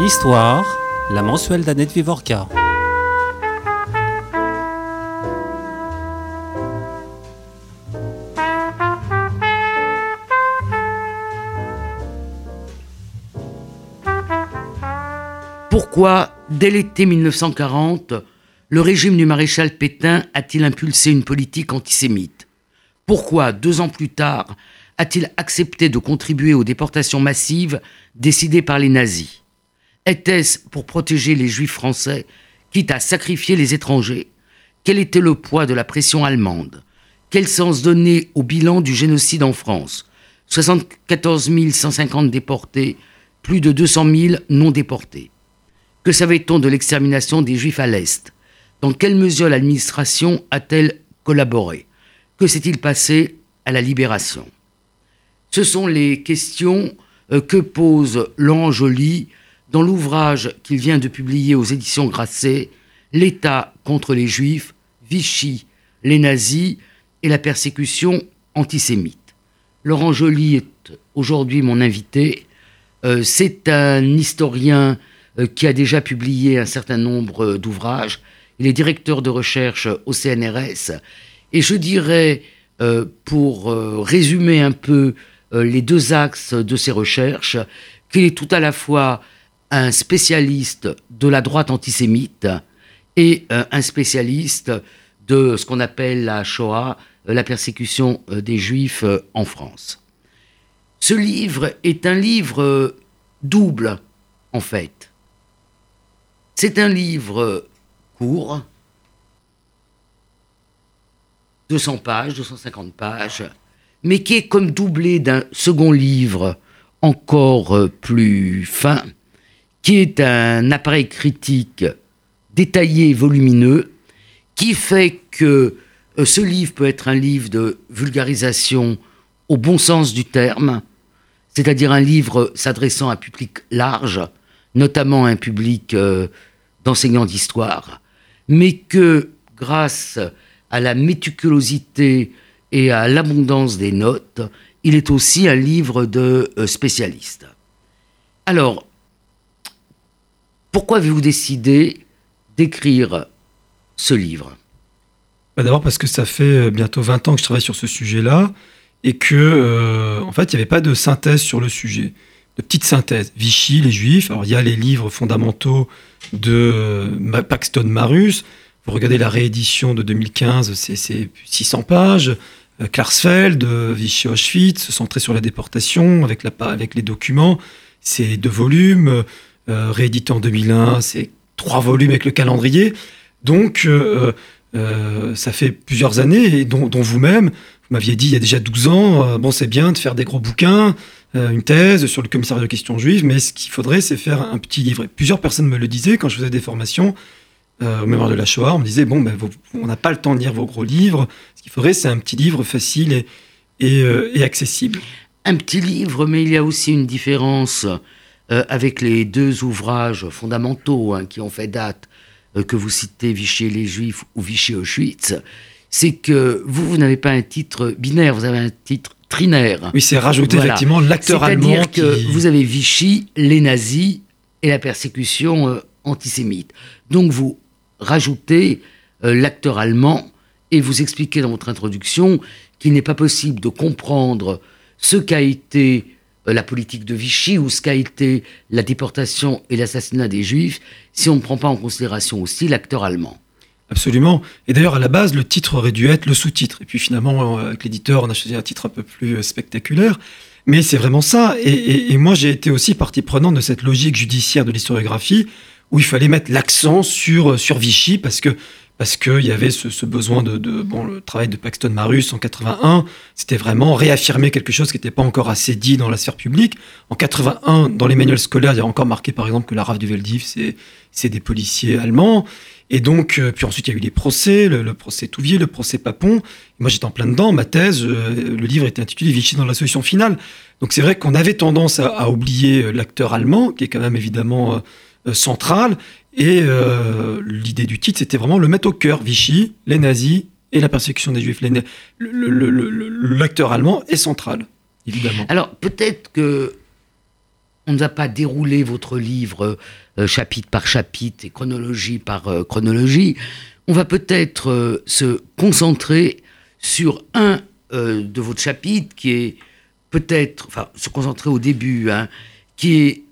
Histoire, la mensuelle d'Annette Vivorca. Pourquoi, dès l'été 1940, le régime du maréchal Pétain a-t-il impulsé une politique antisémite? Pourquoi, deux ans plus tard, a-t-il accepté de contribuer aux déportations massives décidées par les nazis? Était-ce pour protéger les juifs français, quitte à sacrifier les étrangers? Quel était le poids de la pression allemande? Quel sens donner au bilan du génocide en France? 74 150 déportés, plus de 200 000 non déportés. Que savait-on de l'extermination des Juifs à l'Est? Dans quelle mesure l'administration a-t-elle collaboré? Que s'est-il passé à la libération? Ce sont les questions euh, que pose Laurent dans l'ouvrage qu'il vient de publier aux éditions Grasset, L'État contre les Juifs, Vichy, les nazis et la persécution antisémite. Laurent Joly est aujourd'hui mon invité. Euh, c'est un historien euh, qui a déjà publié un certain nombre d'ouvrages. Il est directeur de recherche au CNRS. Et je dirais, euh, pour résumer un peu les deux axes de ses recherches, qu'il est tout à la fois un spécialiste de la droite antisémite et un spécialiste de ce qu'on appelle la Shoah, la persécution des Juifs en France. Ce livre est un livre double, en fait. C'est un livre court, 200 pages, 250 pages, mais qui est comme doublé d'un second livre encore plus fin, qui est un appareil critique détaillé et volumineux, qui fait que euh, ce livre peut être un livre de vulgarisation au bon sens du terme, c'est-à-dire un livre s'adressant à un public large, notamment un public euh, d'enseignants d'histoire, mais que grâce à la méticulosité et à l'abondance des notes, il est aussi un livre de euh, spécialistes. Alors, pourquoi avez-vous décidé d'écrire ce livre? Bah, D'abord parce que ça fait euh, bientôt 20 ans que je travaille sur ce sujet-là et que euh, en fait il n'y avait pas de synthèse sur le sujet, de petite synthèse. Vichy, les Juifs. Alors il y a les livres fondamentaux de euh, Paxton Marus. Vous regardez la réédition de 2015, c'est 600 pages. Klarsfeld, Vichy Auschwitz, centré sur la déportation avec, avec les documents. C'est deux volumes. Réédité en 2001, c'est trois volumes avec le calendrier. Donc, ça fait plusieurs années, et dont vous-même, vous m'aviez dit il y a déjà 12 ans, euh, bon, c'est bien de faire des gros bouquins, euh, une thèse sur le commissariat de questions juives, mais ce qu'il faudrait, c'est faire un petit livre. plusieurs personnes me le disaient quand je faisais des formations euh, au mémoire de la Shoah. On me disait, bon, ben, on n'a pas le temps de lire vos gros livres. Ce qu'il faudrait, c'est un petit livre facile et, et, accessible. Un petit livre, mais il y a aussi une différence avec les deux ouvrages fondamentaux hein, qui ont fait date, que vous citez Vichy les Juifs ou Vichy Auschwitz c'est que vous, vous n'avez pas un titre binaire, vous avez un titre trinaire. Oui, c'est rajouter effectivement l'acteur allemand. C'est-à-dire que vous avez Vichy, les nazis et la persécution euh, antisémite. Donc vous rajoutez euh, l'acteur allemand et vous expliquez dans votre introduction qu'il n'est pas possible de comprendre ce qu'a été euh, la politique de Vichy ou ce qu'a été la déportation et l'assassinat des Juifs si on ne prend pas en considération aussi l'acteur allemand. Absolument. Et d'ailleurs, à la base, le titre aurait dû être le sous-titre. Et puis finalement, avec l'éditeur, on a choisi un titre un peu plus euh, spectaculaire. Mais c'est vraiment ça. Et, moi, j'ai été aussi partie prenante de cette logique judiciaire de l'historiographie, où il fallait mettre l'accent sur, euh, sur Vichy, parce que parce qu'il y avait ce, besoin de, bon le travail de Paxton Marus en 81 c'était vraiment réaffirmer quelque chose qui n'était pas encore assez dit dans la sphère publique en 81 dans les manuels scolaires il y a encore marqué par exemple que la RAF du Veldiv c'est c'est des policiers allemands et donc, euh, puis ensuite, il y a eu les procès, le, procès Touvier, le procès Papon. moi, j'étais en plein dedans. Ma thèse, euh, le livre était intitulé Vichy dans la solution finale. Donc, c'est vrai qu'on avait tendance à, oublier euh, l'acteur allemand, qui est quand même évidemment central. Et l'idée du titre, c'était vraiment le mettre au cœur. Vichy, les nazis et la persécution des juifs. L'acteur allemand est central, évidemment. Alors, peut-être que on ne va pas dérouler votre livre chapitre par chapitre et chronologie par chronologie. On va peut-être se concentrer sur un de votre chapitre qui est peut-être, enfin, se concentrer au début, hein, qui est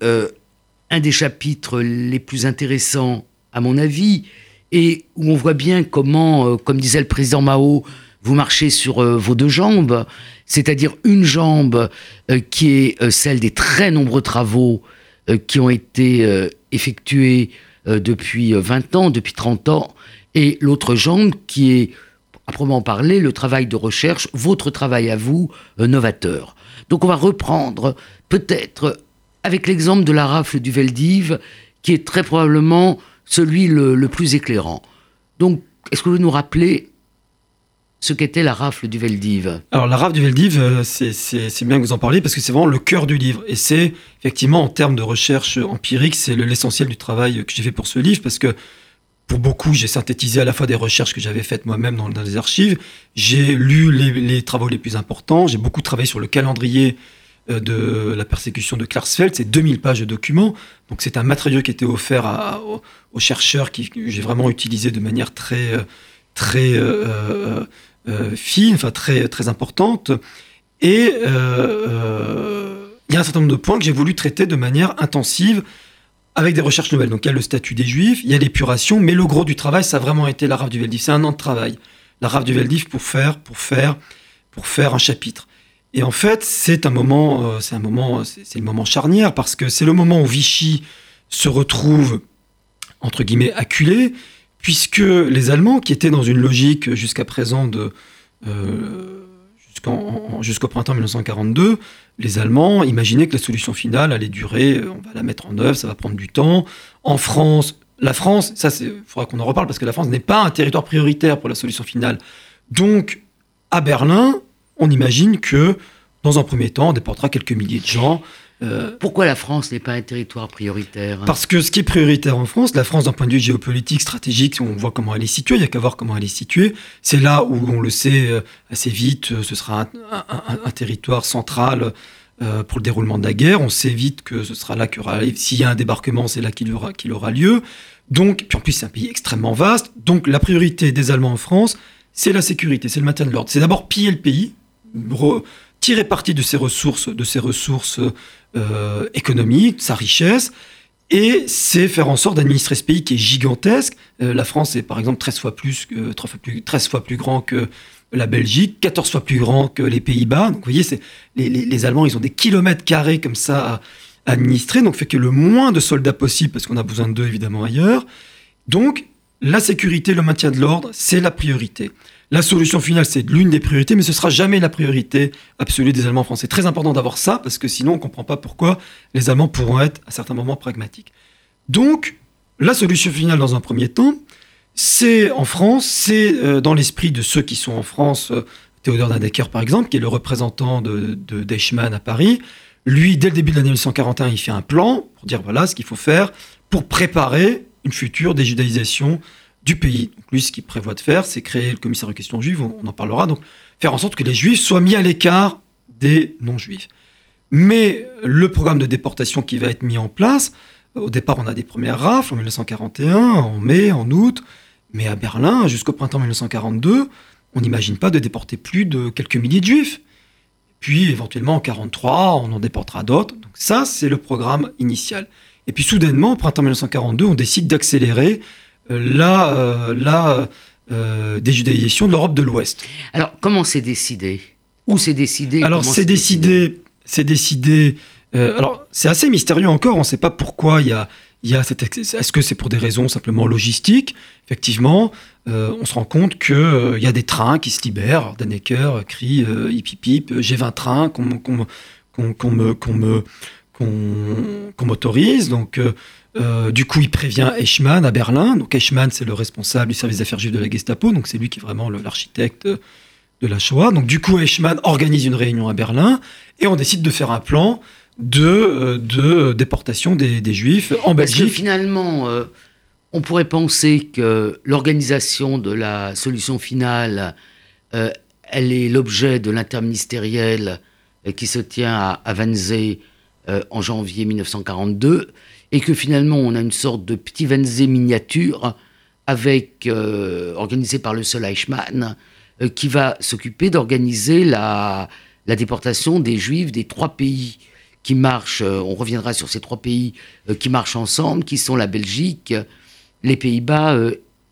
un des chapitres les plus intéressants, à mon avis, et où on voit bien comment, euh, comme disait le président Mao, vous marchez sur euh, vos deux jambes, c'est-à-dire une jambe euh, qui est celle des très nombreux travaux qui ont été effectués depuis 20 ans, depuis 30 ans, et l'autre jambe qui est, à proprement parler, le travail de recherche, votre travail à vous, novateur. Donc on va reprendre peut-être avec l'exemple de la rafle du Veldiv, qui est très probablement celui le, plus éclairant. Donc, est-ce que vous nous rappelez ce qu'était la rafle du Veldiv? Alors la rafle du Veldiv, euh, c'est bien que vous en parliez parce que c'est vraiment le cœur du livre. Et c'est effectivement en termes de recherche empirique, c'est l'essentiel du travail que j'ai fait pour ce livre parce que pour beaucoup, j'ai synthétisé à la fois des recherches que j'avais faites moi-même dans, les archives, j'ai lu les, travaux les plus importants, j'ai beaucoup travaillé sur le calendrier de la persécution de Klarsfeld, c'est 2000 pages de documents. Donc c'est un matériau qui était offert aux, chercheurs que j'ai vraiment utilisé de manière très, euh, très euh, fine, enfin très, très importante. Et il y a un certain nombre de points que j'ai voulu traiter de manière intensive avec des recherches nouvelles. Donc il y a le statut des juifs, il y a l'épuration, mais le gros du travail, ça a vraiment été la rave du Veldiv. C'est un an de travail. La rave du Veldiv pour faire, pour faire, pour faire un chapitre. Et en fait, c'est un moment, euh, c'est un moment, c'est le moment charnière parce que c'est le moment où Vichy se retrouve entre guillemets acculé, puisque les Allemands, qui étaient dans une logique jusqu'à présent de euh, jusqu'au printemps 1942, les Allemands imaginaient que la solution finale allait durer, on va la mettre en œuvre, ça va prendre du temps. En France, la France, ça, il faudra qu'on en reparle parce que la France n'est pas un territoire prioritaire pour la solution finale. Donc, à Berlin, on imagine que, dans un premier temps, on déportera quelques milliers de gens. Euh, Pourquoi la France n'est pas un territoire prioritaire Parce que ce qui est prioritaire en France, la France d'un point de vue géopolitique, stratégique, on voit comment elle est située, il n'y a qu'à voir comment elle est située. C'est là où on le sait euh, assez vite, euh, ce sera un, territoire central pour le déroulement de la guerre. On sait vite que ce sera là qu'il y aura, s'il y a un débarquement, c'est là qu'il aura, qu'il aura lieu. Donc, puis en plus c'est un pays extrêmement vaste. Donc la priorité des Allemands en France, c'est la sécurité, c'est le maintien de l'ordre. C'est d'abord piller le pays, tirer parti de ses ressources, de ses ressources euh, économiques, sa richesse, et c'est faire en sorte d'administrer ce pays qui est gigantesque. Euh, la France est par exemple 13 fois plus, que, 13 fois plus, grand que la Belgique, 14 fois plus grand que les Pays-Bas. Donc vous voyez, les, Allemands, ils ont des kilomètres carrés comme ça à administrer, donc fait que le moins de soldats possible, parce qu'on a besoin d'eux évidemment ailleurs. Donc la sécurité, le maintien de l'ordre, c'est la priorité. La solution finale, c'est l'une des priorités, mais ce sera jamais la priorité absolue des Allemands français. Très important d'avoir ça, parce que sinon, on ne comprend pas pourquoi les Allemands pourront être, à certains moments, pragmatiques. Donc, la solution finale, dans un premier temps, c'est en France, c'est euh, dans l'esprit de ceux qui sont en France, euh, Théodore Nadecker, par exemple, qui est le représentant de, de d'Eichmann à Paris. Lui, dès le début de l'année 1941, il fait un plan pour dire voilà ce qu'il faut faire pour préparer une future déjudaïsation du pays. lui, ce qu'il prévoit de faire, c'est créer le commissaire de questions juives, on, en parlera, donc faire en sorte que les juifs soient mis à l'écart des non-juifs. Mais le programme de déportation qui va être mis en place, au départ, on a des premières rafles en 1941, en mai, en août, mais à Berlin, jusqu'au printemps 1942, on n'imagine pas de déporter plus de quelques milliers de juifs. Puis, éventuellement, en 1943, on en déportera d'autres. Donc ça, c'est le programme initial. Et puis, soudainement, au printemps 1942, on décide d'accélérer la, euh, la euh, déjudaïsation de l'Europe de l'Ouest. Alors, comment c'est décidé? Où c'est décidé? Alors, c'est décidé, c'est décidé. Euh, alors, c'est assez mystérieux encore. On ne sait pas pourquoi il y a, il y a cette. Est-ce que c'est pour des raisons simplement logistiques? Effectivement, on se rend compte qu'il il y a des trains qui se libèrent. Dannecker crie hip hip hip, j'ai 20 trains qu'on me, qu'on m'autorise. Donc, euh, du coup, il prévient Eichmann à Berlin. Donc, Eichmann, c'est le responsable du service d'affaires juives de la Gestapo. Donc, c'est lui qui est vraiment l'architecte de la Shoah. Donc, du coup, Eichmann organise une réunion à Berlin et on décide de faire un plan de, euh, de déportation des, Juifs en Belgique. Parce que finalement, euh, on pourrait penser que l'organisation de la solution finale, elle est l'objet de l'interministériel qui se tient à, à Wannsee euh, en janvier 1942, et que finalement on a une sorte de petit Wannsee miniature avec, euh, organisé par le seul Eichmann, euh, qui va s'occuper d'organiser la, déportation des Juifs des trois pays qui marchent, on reviendra sur ces trois pays qui marchent ensemble, qui sont la Belgique, les Pays-Bas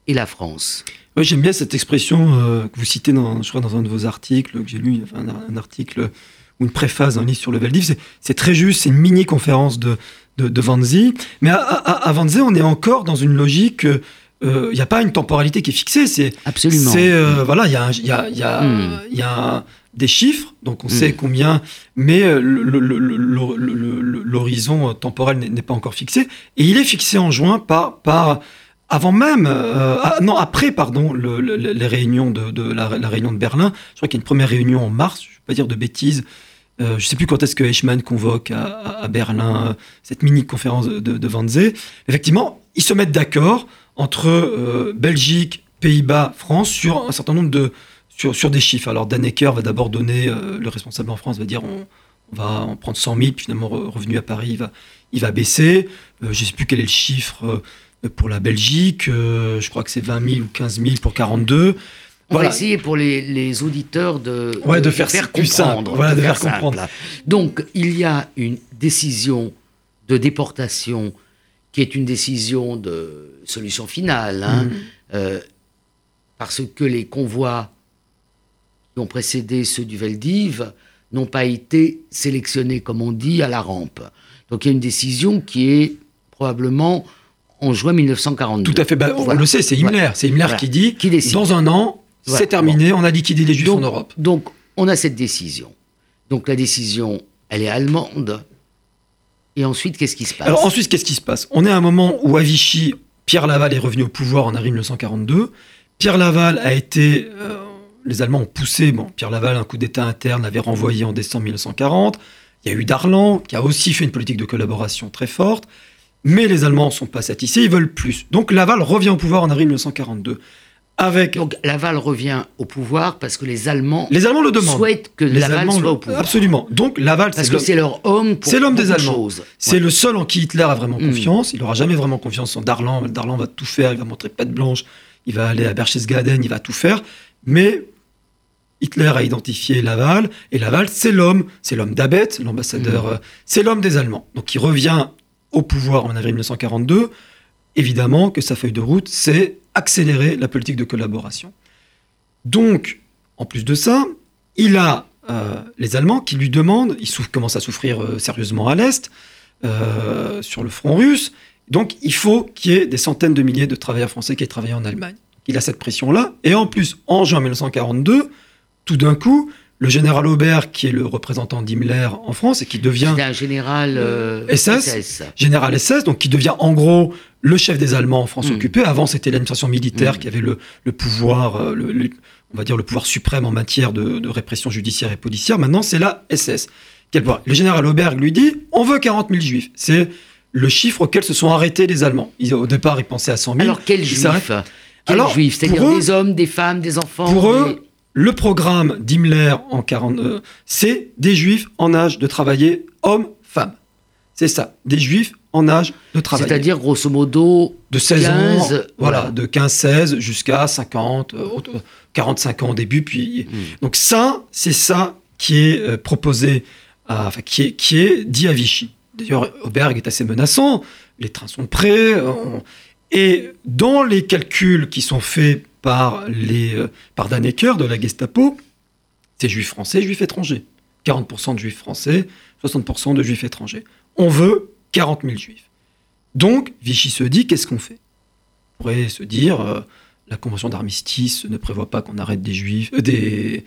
et la France. J'aime bien cette expression que vous citez dans, je crois, dans un de vos articles, que j'ai lu, un, article ou une préface d'un livre sur le Veldiv. C'est très juste, c'est une mini-conférence de, de, de Vanzi. Mais à, à, à, Vanzi, on est encore dans une logique. Il euh, n'y a pas une temporalité qui est fixée. C'est absolument. C'est euh, voilà, il y a, y a, y a, mm. y a des chiffres, donc on mm. sait combien, mais l'horizon temporel n'est pas encore fixé. Et il est fixé en juin par par avant même, euh, ah, non après pardon, le, le, les réunions de, la, réunion de Berlin. Je crois qu'il y a une première réunion en mars. Je ne vais pas dire de bêtises. Euh, je ne sais plus quand est-ce que Eichmann convoque à, Berlin euh, cette mini-conférence de, de Wannsee. Effectivement, ils se mettent d'accord entre Belgique, Pays-Bas, France sur un certain nombre de sur, des chiffres. Alors Dannecker va d'abord donner, le responsable en France va dire on, on va en prendre 100 000, puis finalement revenu à Paris, il va, il va baisser. je ne sais plus quel est le chiffre pour la Belgique, euh, je crois que c'est 20 000 ou 15 000 pour 42. On voilà. va essayer pour les, les auditeurs de, ouais, de, de, faire, faire comprendre. Voilà, de, faire, faire comprendre. Donc, il y a une décision de déportation qui est une décision de solution finale, hein, mmh. euh, parce que les convois qui ont précédé ceux du Veldiv n'ont pas été sélectionnés, comme on dit, à la rampe. Donc il y a une décision qui est probablement en juin 1942. Tout à fait. Bah, on voilà. le sait, c'est Himmler. Voilà. C'est Himmler voilà. qui dit qui décide. dans un an, c'est terminé, on a liquidé les Juifs donc, en Europe. Donc, on a cette décision. Donc, la décision, elle est allemande. Et ensuite, qu'est-ce qui se passe? Alors, ensuite, qu'est-ce qui se passe? On est à un moment où à Vichy, Pierre Laval est revenu au pouvoir en avril 1942. Pierre Laval a été. Euh, les Allemands ont poussé. Bon, Pierre Laval, un coup d'État interne, l'avait renvoyé en décembre 1940. Il y a eu Darlan, qui a aussi fait une politique de collaboration très forte. Mais les Allemands ne sont pas satisfaits, ils veulent plus. Donc Laval revient au pouvoir en avril 1942. Avec... Donc Laval revient au pouvoir parce que les Allemands, les Allemands le demandent. souhaitent que les Laval Allemands soit au pouvoir. Absolument. Donc Laval, parce que c'est leur homme. C'est l'homme des Allemands. C'est ouais. le seul en qui Hitler a vraiment confiance. Mmh. Il n'aura jamais vraiment confiance en Darlan. Darlan va tout faire. Il va montrer patte blanche. Il va aller à Berchtesgaden. Il va tout faire. Mais Hitler a identifié Laval et Laval, c'est l'homme. C'est l'homme d'Abet, l'ambassadeur. Mmh. C'est l'homme des Allemands. Donc il revient au pouvoir en avril 1942, évidemment que sa feuille de route, c'est accélérer la politique de collaboration. Donc, en plus de ça, il a euh, les Allemands qui lui demandent, il commence à souffrir euh, sérieusement à l'Est, euh, sur le front russe, donc il faut qu'il y ait des centaines de milliers de travailleurs français qui aient travaillé en Allemagne. Il a cette pression-là, et en plus, en juin 1942, tout d'un coup, le général Aubert, qui est le représentant d'Himmler en France et qui devient un général euh, SS, SS, général SS, donc qui devient en gros le chef des Allemands en France mmh. occupée. Avant, c'était l'administration militaire mmh. qui avait le, le pouvoir, euh, le, le, on va dire le pouvoir suprême en matière de, de répression judiciaire et policière. Maintenant, c'est la SS. Quel pouvoir? Le général Aubert lui dit on veut 40 000 juifs. C'est le chiffre auquel se sont arrêtés les Allemands. Ils, au départ, ils pensaient à 100 000. Alors, quels juifs? Quels Alors, juifs? C'est-à-dire des hommes, des femmes, des enfants Pour des... eux, le programme d'Himmler en 40, euh, c'est des juifs en âge de travailler, hommes, femmes. C'est ça, des juifs en âge de travailler. C'est-à-dire grosso modo de 16 15, ans, voilà, voilà de 15-16 jusqu'à 50, euh, 45 ans au début. Puis mmh. donc ça, c'est ça qui est euh, proposé, à, enfin qui est, qui est dit à Vichy. D'ailleurs, Auberg est assez menaçant. Les trains sont prêts. On... Et dans les calculs qui sont faits par, les, euh, par de la Gestapo, c'est juifs français, juifs étrangers. 40% de juifs français, 60% de juifs étrangers. On veut 40 000 juifs. Donc, Vichy se dit, qu'est-ce qu'on fait? On pourrait se dire, euh, la convention d'armistice ne prévoit pas qu'on arrête des juifs, euh,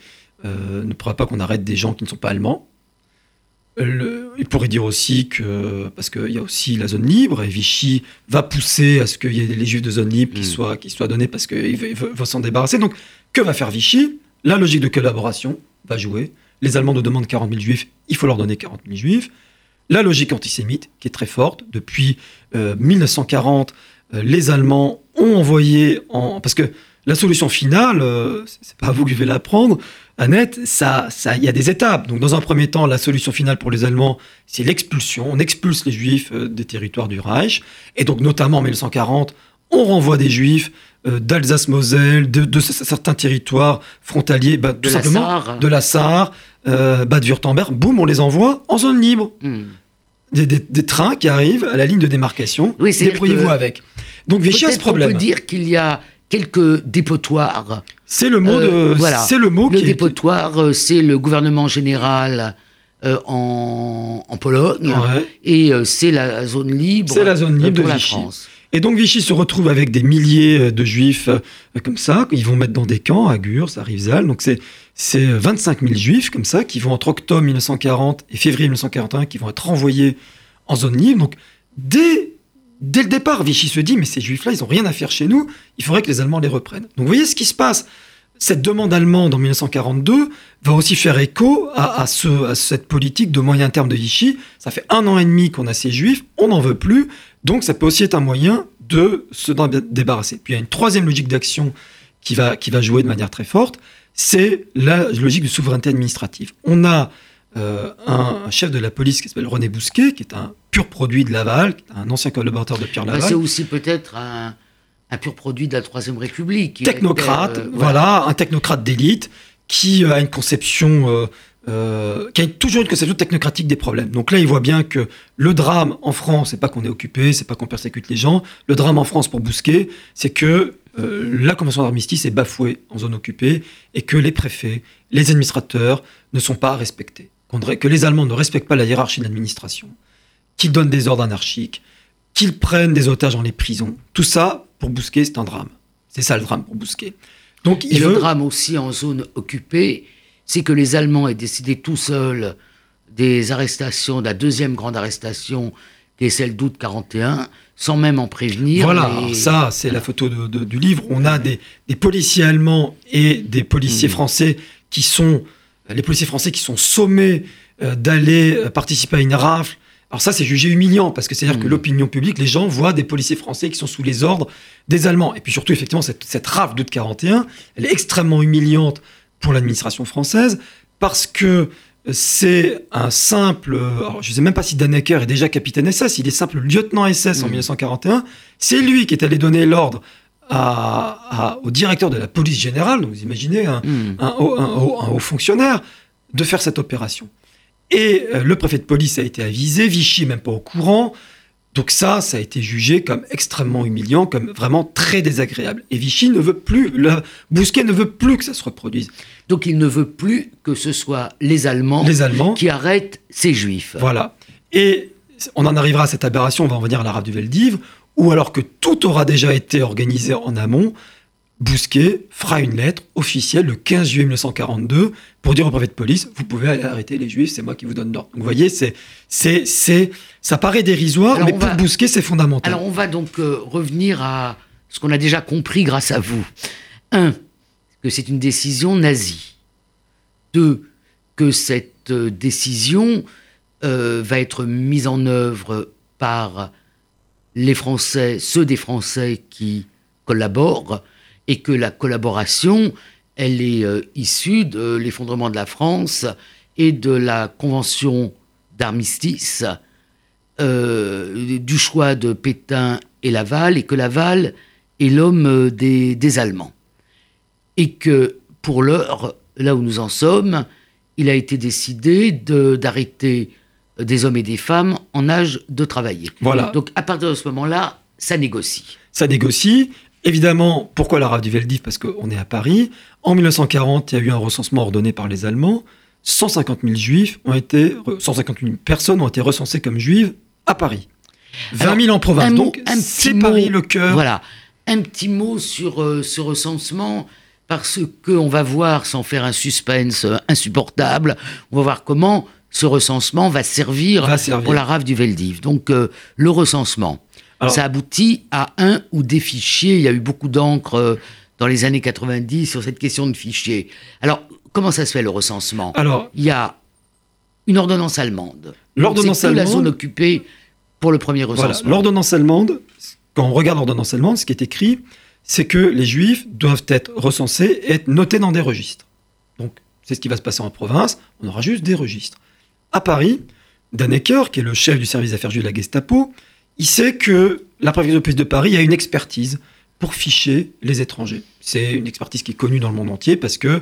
ne prévoit pas qu'on arrête des gens qui ne sont pas allemands. Le, il pourrait dire aussi que, parce qu'il y a aussi la zone libre, et Vichy va pousser à ce qu'il y ait les juifs de zone libre qui, mmh. soient, qui soient donnés parce qu'il veut, veut, veut s'en débarrasser. Donc, que va faire Vichy? La logique de collaboration va jouer. Les Allemands nous demandent 40 000 juifs, il faut leur donner 40 000 juifs. La logique antisémite, qui est très forte, depuis euh, 1940, euh, les Allemands ont envoyé, en, parce que la solution finale, euh, c'est pas vous qui vais la prendre, Annette, ça, ça, il y a des étapes. Donc, dans un premier temps, la solution finale pour les Allemands, c'est l'expulsion. On expulse les Juifs euh, des territoires du Reich. Et donc, notamment en 1940, on renvoie des Juifs euh, d'Alsace-Moselle, de, certains territoires frontaliers, bah, tout simplement de la Sarre, euh, Bade-Württemberg. Boum, on les envoie en zone libre. Hmm. Des, trains qui arrivent à la ligne de démarcation. Oui, Débrouillez-vous avec. Donc Vichy a ce problème. On peut dire qu'il y a quelques dépotoirs. C'est le mot de. Euh, voilà. C'est le mot. Le dépotoir, euh, c'est le gouvernement général. Euh, en, Pologne et c'est la zone libre. C'est la zone libre de la France. Et donc Vichy se retrouve avec des milliers de juifs comme ça, ils vont mettre dans des camps à Gurs, à Rivesaltes. Donc c'est c'est 25 000 juifs comme ça qui vont entre octobre 1940 et février 1941 qui vont être renvoyés en zone libre. Donc dès Dès le départ, Vichy se dit, mais ces juifs-là, ils n'ont rien à faire chez nous, il faudrait que les Allemands les reprennent. Donc vous voyez ce qui se passe. Cette demande allemande en 1942 va aussi faire écho à, cette politique de moyen terme de Vichy. Ça fait un an et demi qu'on a ces juifs, on n'en veut plus, donc ça peut aussi être un moyen de se débarrasser. Puis il y a une troisième logique d'action qui va, jouer de manière très forte, c'est la logique de souveraineté administrative. On a euh, un, chef de la police qui s'appelle René Bousquet, qui est un pur produit de Laval, un ancien collaborateur de Pierre bah, Laval. c'est aussi peut-être un, pur produit de la Troisième République. Technocrate, euh, voilà. un technocrate d'élite qui euh, a une conception, qui a toujours une conception technocratique des problèmes. Donc là, il voit bien que le drame en France, c'est pas qu'on est occupé, c'est pas qu'on persécute les gens. Le drame en France pour Bousquet, c'est que la convention d'armistice est bafouée en zone occupée et que les préfets, les administrateurs ne sont pas respectés que les Allemands ne respectent pas la hiérarchie de l'administration, qu'ils donnent des ordres anarchiques, qu'ils prennent des otages dans les prisons. Tout ça, pour Bousquet, c'est un drame. C'est ça le drame pour Bousquet. Donc, il Et le drame aussi en zone occupée, c'est que les Allemands aient décidé tout seuls des arrestations, de la deuxième grande arrestation, qui est celle d'août 41, sans même en prévenir. Voilà, ça, c'est la photo du livre. On a des, policiers allemands et des policiers mmh. français qui sont les policiers français qui sont sommés euh, d'aller euh, participer à une rafle. Alors ça, c'est jugé humiliant, parce que c'est-à-dire que mmh. l'opinion publique, les gens voient des policiers français qui sont sous les ordres des Allemands. Et puis surtout, effectivement, cette, cette rafle d'août 41, elle est extrêmement humiliante pour l'administration française, parce que c'est un simple, alors je ne sais même pas si Dannecker est déjà capitaine SS, il est simple lieutenant SS en 1941. Mmh. C'est lui qui est allé donner l'ordre au directeur de la police générale, donc vous imaginez un, hmm. haut, fonctionnaire, de faire cette opération. Et euh, le préfet de police a été avisé, Vichy même pas au courant. Donc ça, ça a été jugé comme extrêmement humiliant, comme vraiment très désagréable. Et Vichy ne veut plus, le Bousquet ne veut plus que ça se reproduise. Donc il ne veut plus que ce soit les Allemands, les Allemands qui arrêtent ces Juifs. Voilà. Et on en arrivera à cette aberration, on va en venir à la du Veldiv, ou alors que tout aura déjà été organisé en amont, Bousquet fera une lettre officielle le 15 juillet 1942 pour dire au préfet de police vous pouvez aller arrêter les juifs, c'est moi qui vous donne l'ordre. vous voyez, c'est, c'est, c'est, ça paraît dérisoire, mais pour Bousquet, c'est fondamental. Alors on va donc euh, revenir à ce qu'on a déjà compris grâce à vous. Un, que c'est une décision nazie. Deux, que cette euh, décision euh, va être mise en œuvre par les Français, ceux des Français qui collaborent, et que la collaboration, elle est euh, issue de l'effondrement de la France et de la convention d'armistice, euh, du choix de Pétain et Laval, et que Laval est l'homme euh, des, des Allemands. Et que pour l'heure, là où nous en sommes, il a été décidé d'arrêter des hommes et des femmes en âge de travailler. Voilà. Donc à partir de ce moment-là, ça négocie. Ça négocie. Évidemment, pourquoi la rave du Veldiv? Parce qu'on est à Paris. En 1940, il y a eu un recensement ordonné par les Allemands. 150 000 juifs ont été, 150 000 personnes ont été recensées comme juives à Paris. 20 000 en province. Donc, c'est Paris le cœur. Voilà. Un petit mot sur euh, ce recensement parce qu'on va voir, sans faire un suspense euh, insupportable, on va voir comment ce recensement va servir, pour la rave du Veldiv. Donc euh, le recensement, ça aboutit à un ou des fichiers. Il y a eu beaucoup d'encre euh, dans les années 90 sur cette question de fichiers. Alors comment ça se fait le recensement? Alors il y a une ordonnance allemande. L'ordonnance allemande. la zone occupée pour le premier recensement. L'ordonnance allemande. Quand on regarde l'ordonnance allemande, ce qui est écrit, c'est que les juifs doivent être recensés et être notés dans des registres. Donc, c'est ce qui va se passer en province, on aura juste des registres. À Paris, Dannecker, qui est le chef du service d'affaires juives de la Gestapo, il sait que la préfecture de police de Paris a une expertise pour ficher les étrangers. C'est une expertise qui est connue dans le monde entier parce que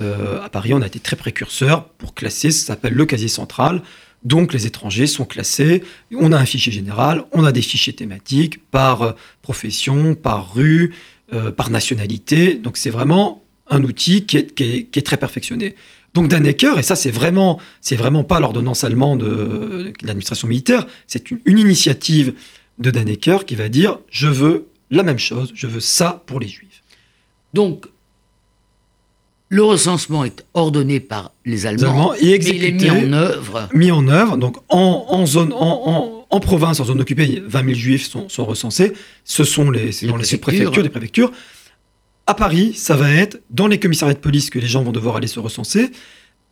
euh, Paris, on a été très précurseur pour classer, ça s'appelle le casier central. Donc les étrangers sont classés, on a un fichier général, on a des fichiers thématiques par euh, profession, par rue, euh, par nationalité. Donc c'est vraiment un outil qui est, très perfectionné. Donc Dannecker, et ça c'est vraiment, c'est vraiment pas l'ordonnance allemande de, l'administration militaire, c'est une, une, initiative de Dannecker qui va dire je veux la même chose, je veux ça pour les juifs. Donc le recensement est ordonné par les Allemands, et exécuté, il est mis en œuvre. Mis en œuvre, donc en, zone, en, province, en zone occupée, 20 000 juifs sont, recensés. Ce sont les, dans les préfectures, des préfectures. À Paris, ça va être dans les commissariats de police que les gens vont devoir aller se recenser,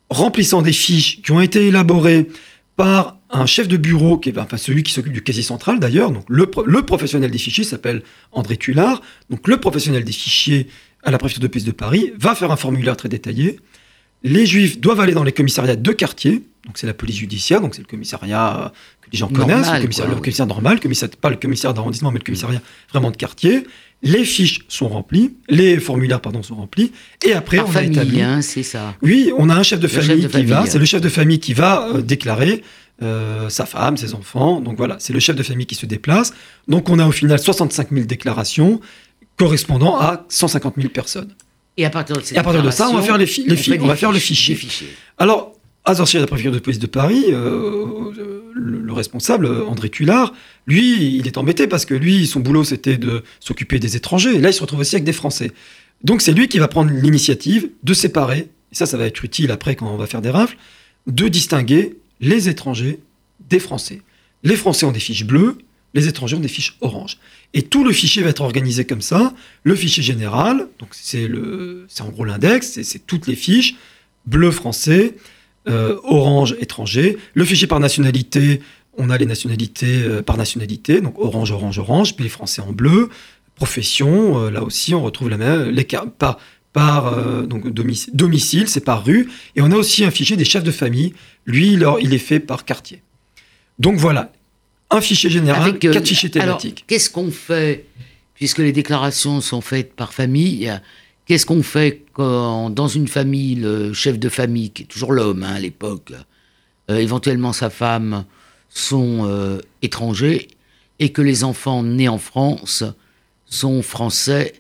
remplissant des fiches qui ont été élaborées par un chef de bureau, qui est celui qui s'occupe du casier central d'ailleurs. Donc le, le, professionnel des fichiers s'appelle André Tullard. Donc le professionnel des fichiers à la préfecture de police de Paris, va faire un formulaire très détaillé. Les juifs doivent aller dans les commissariats de quartier, donc c'est la police judiciaire, donc c'est le commissariat que les gens connaissent, le, commissariat, normal, pas le commissaire d'arrondissement, mais le commissariat vraiment de quartier. Les fiches sont remplies, les formulaires pardon sont remplis, et après on famille, a établi. Hein, c'est ça. Oui, on a un chef de famille qui va, c'est le chef de famille qui va euh, déclarer euh, sa femme, ses enfants. Donc voilà, c'est le chef de famille qui se déplace. Donc on a au final 65 000 déclarations correspondant à 150 000 personnes. Et à partir de, ça, on va faire les, les on, va faire le fichier. Alors, à de la préfecture de police de Paris, euh, le, responsable, André Tullard, lui, il est embêté parce que lui, son boulot, c'était de s'occuper des étrangers. Et là, il se retrouve aussi avec des Français. Donc, c'est lui qui va prendre l'initiative de séparer, et ça, ça va être utile après quand on va faire des rafles, de distinguer les étrangers des Français. Les Français ont des fiches bleues, les étrangers ont des fiches oranges. Et tout le fichier va être organisé comme ça. Le fichier général, donc c'est en gros l'index, c'est toutes les fiches bleu français, euh, orange étranger. Le fichier par nationalité, on a les nationalités euh, par nationalité, donc orange, orange, orange, puis les Français en bleu. Profession, euh, là aussi on retrouve la même, les par, par donc domicile, domicile c'est par rue. Et on a aussi un fichier des chefs de famille. Lui, il est fait par quartier. Donc voilà, un fichier général, quatre fichiers thématiques. Qu'est-ce qu'on fait, puisque les déclarations sont faites par famille Qu'est-ce qu'on fait quand, dans une famille, le chef de famille, qui est toujours l'homme hein, à l'époque, euh, éventuellement sa femme, sont euh, étrangers, et que les enfants nés en France sont français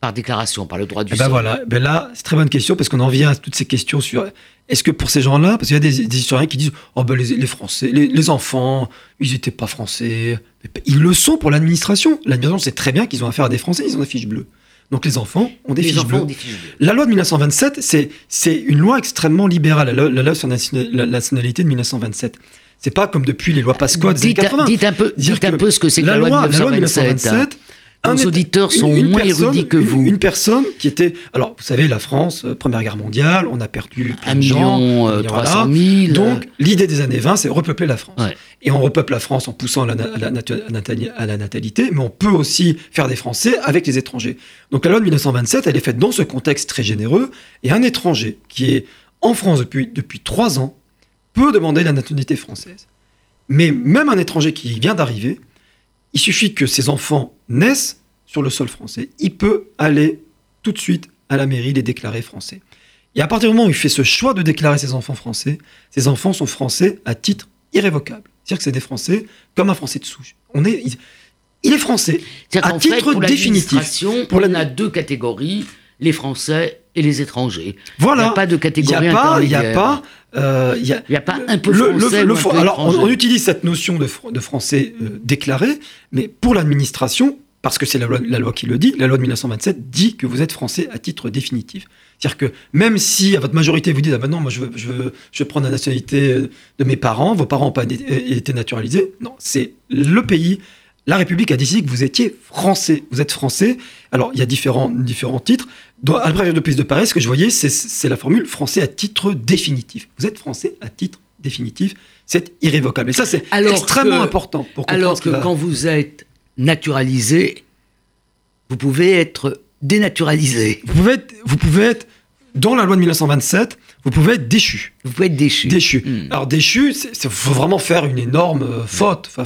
par déclaration, par le droit du eh ben voilà, ben là, c'est très bonne question parce qu'on en vient à toutes ces questions sur est-ce que pour ces gens-là, parce qu'il y a des, historiens qui disent oh ben les, Français, les, enfants, ils n'étaient pas français. Ils le sont pour l'administration. L'administration sait très bien qu'ils ont affaire à des Français, ils ont des fiches bleues. Donc les enfants ont des, fiches, bleues. La loi de 1927, c'est une loi extrêmement libérale, la loi, sur la nationalité de 1927. C'est pas comme depuis les lois Pasqua des années 80. Dites un peu, dites un peu ce que c'est que la, loi, de 1927 nos auditeurs sont moins érudits que vous. Une personne qui était. Alors, vous savez, la France, euh, Première Guerre mondiale, on a perdu un million, euh, trois cent mille. Donc, l'idée des années 20, c'est repeupler la France. Et on repeuple la France en poussant à la, à la, natalité, mais on peut aussi faire des Français avec les étrangers. Donc, la loi de 1927, elle est faite dans ce contexte très généreux. Et un étranger qui est en France depuis, depuis trois ans peut demander la nationalité française. Mais même un étranger qui vient d'arriver, il suffit que ses enfants naissent sur le sol français. Il peut aller tout de suite à la mairie les déclarer français. Et à partir du moment où il fait ce choix de déclarer ses enfants français, ses enfants sont français à titre irrévocable. C'est-à-dire que c'est des Français comme un Français de souche. On est, il, est français à titre définitif. Pour on a deux catégories les Français et les étrangers. Voilà. Il n'y a pas de catégorie Il n'y a pas. Euh, il n'y a, pas un peu français. Le, alors, on, utilise cette notion de, de français euh, déclaré, mais pour l'administration, parce que c'est la loi, qui le dit, la loi de 1927 dit que vous êtes français à titre définitif. C'est-à-dire que même si à votre majorité vous dites ah ben non moi je veux, je veux, je veux prendre la nationalité de mes parents, vos parents n'ont pas été naturalisés, non c'est le pays la République a décidé que vous étiez français. Vous êtes français. Alors, il y a différents, différents titres. Dans, à la de police de Paris, ce que je voyais, c'est la formule français à titre définitif. Vous êtes français à titre définitif. C'est irrévocable. Et ça, c'est extrêmement important. Pour alors que, quand vous êtes naturalisé, vous pouvez être dénaturalisé. Vous pouvez être, vous pouvez être dans la loi de 1927, vous pouvez être déchu. Vous pouvez être déchu. Déchu. Hmm. Alors déchu, il faut vraiment faire une énorme euh, faute. Enfin,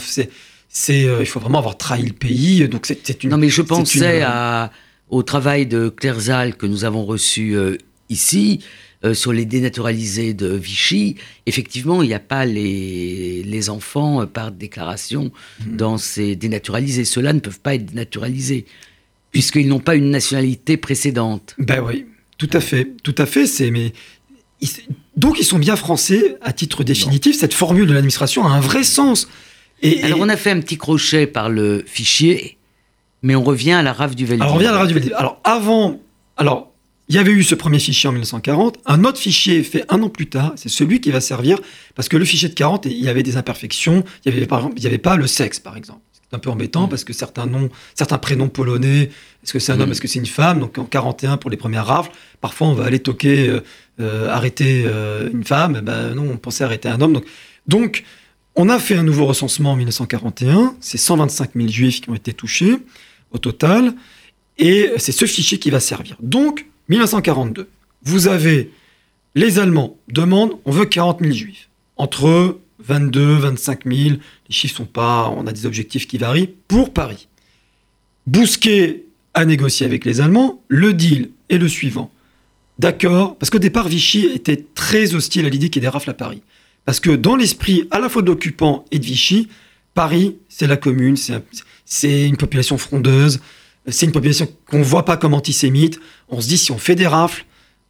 c'est, euh, il faut vraiment avoir trahi le pays. Donc c'est, une. Non, mais je pensais une- à, au travail de Claire Zal que nous avons reçu euh, ici euh, sur les dénaturalisés de Vichy. Effectivement, il n'y a pas les, les enfants euh, par déclaration Hmm. dans ces dénaturalisés. Ceux-là ne peuvent pas être dénaturalisés puisqu'ils n'ont pas une nationalité précédente. Ben oui, tout à fait, tout à fait. C'est mais ils- donc ils sont bien français à titre définitif. Cette formule de l'administration a un vrai sens. Et, Alors et- on a fait un petit crochet par le fichier, mais on revient à la rave du Veldiv. alors on revient à la radio. Veldiv. Alors avant, alors il y avait eu ce premier fichier en 1940. Un autre fichier fait un an plus tard. C'est celui qui va servir parce que le fichier de 40, il y avait des imperfections. Il y avait par exemple, il y avait pas le sexe par exemple. C'est un peu embêtant parce que certains noms, certains prénoms polonais, est-ce que c'est un homme, Mm. est-ce que c'est une femme? Donc en 41 pour les premières rafles, parfois on va aller toquer, euh, euh, arrêter euh, une femme. Eh Ben non, on pensait arrêter un homme. Donc, donc on a fait un nouveau recensement en 1941. C'est 125 000 juifs qui ont été touchés au total. Et c'est ce fichier qui va servir. Donc, 1942, vous avez les Allemands demandent, on veut 40 000 juifs. Entre 22, 25 000, les chiffres sont pas, on a des objectifs qui varient, pour Paris. Bousquet a négocié avec les Allemands, le deal est le suivant. D'accord, parce qu'au départ, Vichy était très hostile à l'idée qu'il y ait des rafles à Paris. Parce que dans l'esprit à la fois de l'occupant et de Vichy, Paris, c'est la commune, c'est c'est une population frondeuse, c'est une population qu'on ne voit pas comme antisémite. On se dit, si on fait des rafles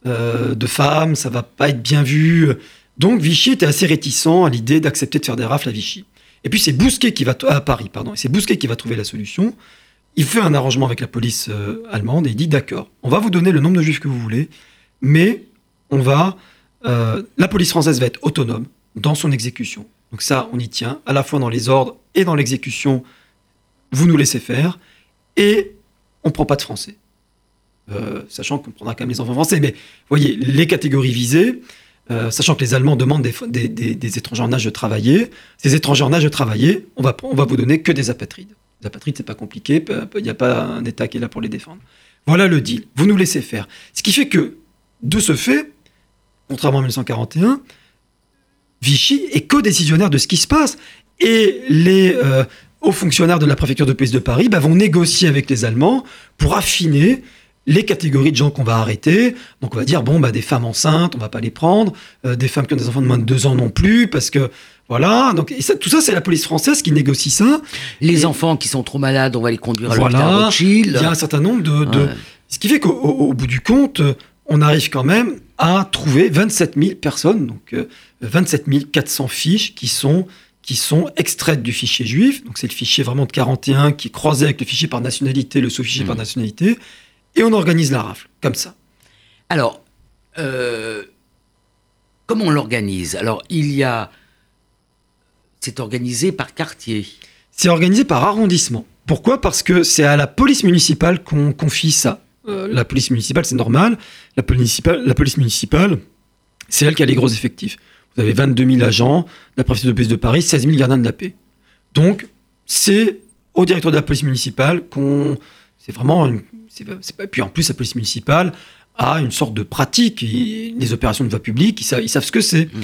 euh, de femmes, ça va pas être bien vu. Donc Vichy était assez réticent à l'idée d'accepter de faire des rafles à Vichy. Et puis c'est Bousquet qui va à Paris, pardon. C'est Bousquet qui va trouver la solution. Il fait un arrangement avec la police euh, allemande et il dit d'accord, on va vous donner le nombre de juifs que vous voulez, mais on va euh, la police française va être autonome dans son exécution. Donc ça, on y tient, à la fois dans les ordres et dans l'exécution. Vous nous laissez faire et on prend pas de français. Euh, sachant qu'on prendra quand même les enfants français, mais vous voyez, les catégories visées, euh, sachant que les Allemands demandent des, étrangers en âge de travailler, ces étrangers en âge de travailler, on va, va vous donner que des apatrides. Les apatrides, c'est pas compliqué, il n'y a pas un État qui est là pour les défendre. Voilà le deal, vous nous laissez faire. Ce qui fait que, de ce fait, contrairement à 1941, Vichy est co-décisionnaire de ce qui se passe. Et les euh, hauts fonctionnaires de la préfecture de police de Paris bah, vont négocier avec les Allemands pour affiner les catégories de gens qu'on va arrêter. Donc on va dire, bon, bah, des femmes enceintes, on va pas les prendre, euh, des femmes qui ont des enfants de moins de deux ans non plus, parce que voilà. Donc et ça- tout ça, c'est la police française qui négocie ça. Les Et- enfants qui sont trop malades, on va les conduire à Voilà. l'hôpital Rothschild. Il y a un certain nombre de... de- Ouais. Ce qui fait qu'au au- au bout du compte, euh, on arrive quand même à trouver 27 000 personnes, donc euh, 27 400 fiches qui sont, qui sont extraites du fichier juif. Donc c'est le fichier vraiment de 41 qui est croisé avec le fichier par nationalité, le sous-fichier par nationalité. Et on organise la rafle, comme ça. Alors, euh, comment on l'organise? Alors, il y a. C'est organisé par quartier. C'est organisé par arrondissement. Pourquoi? Parce que c'est à la police municipale qu'on confie ça. Euh, la police municipale, c'est normal. La police municipale, la police municipale, c'est elle qui a les gros effectifs. Vous avez 22 000 agents, la préfecture de police de Paris, 16 000 gardiens de la paix. Donc, c'est au directeur de la police municipale qu'on. C'est vraiment. Une, puis en plus, la police municipale a une sorte de pratique, les opérations de voie publique, ils savent, ils savent ce que c'est. Mm.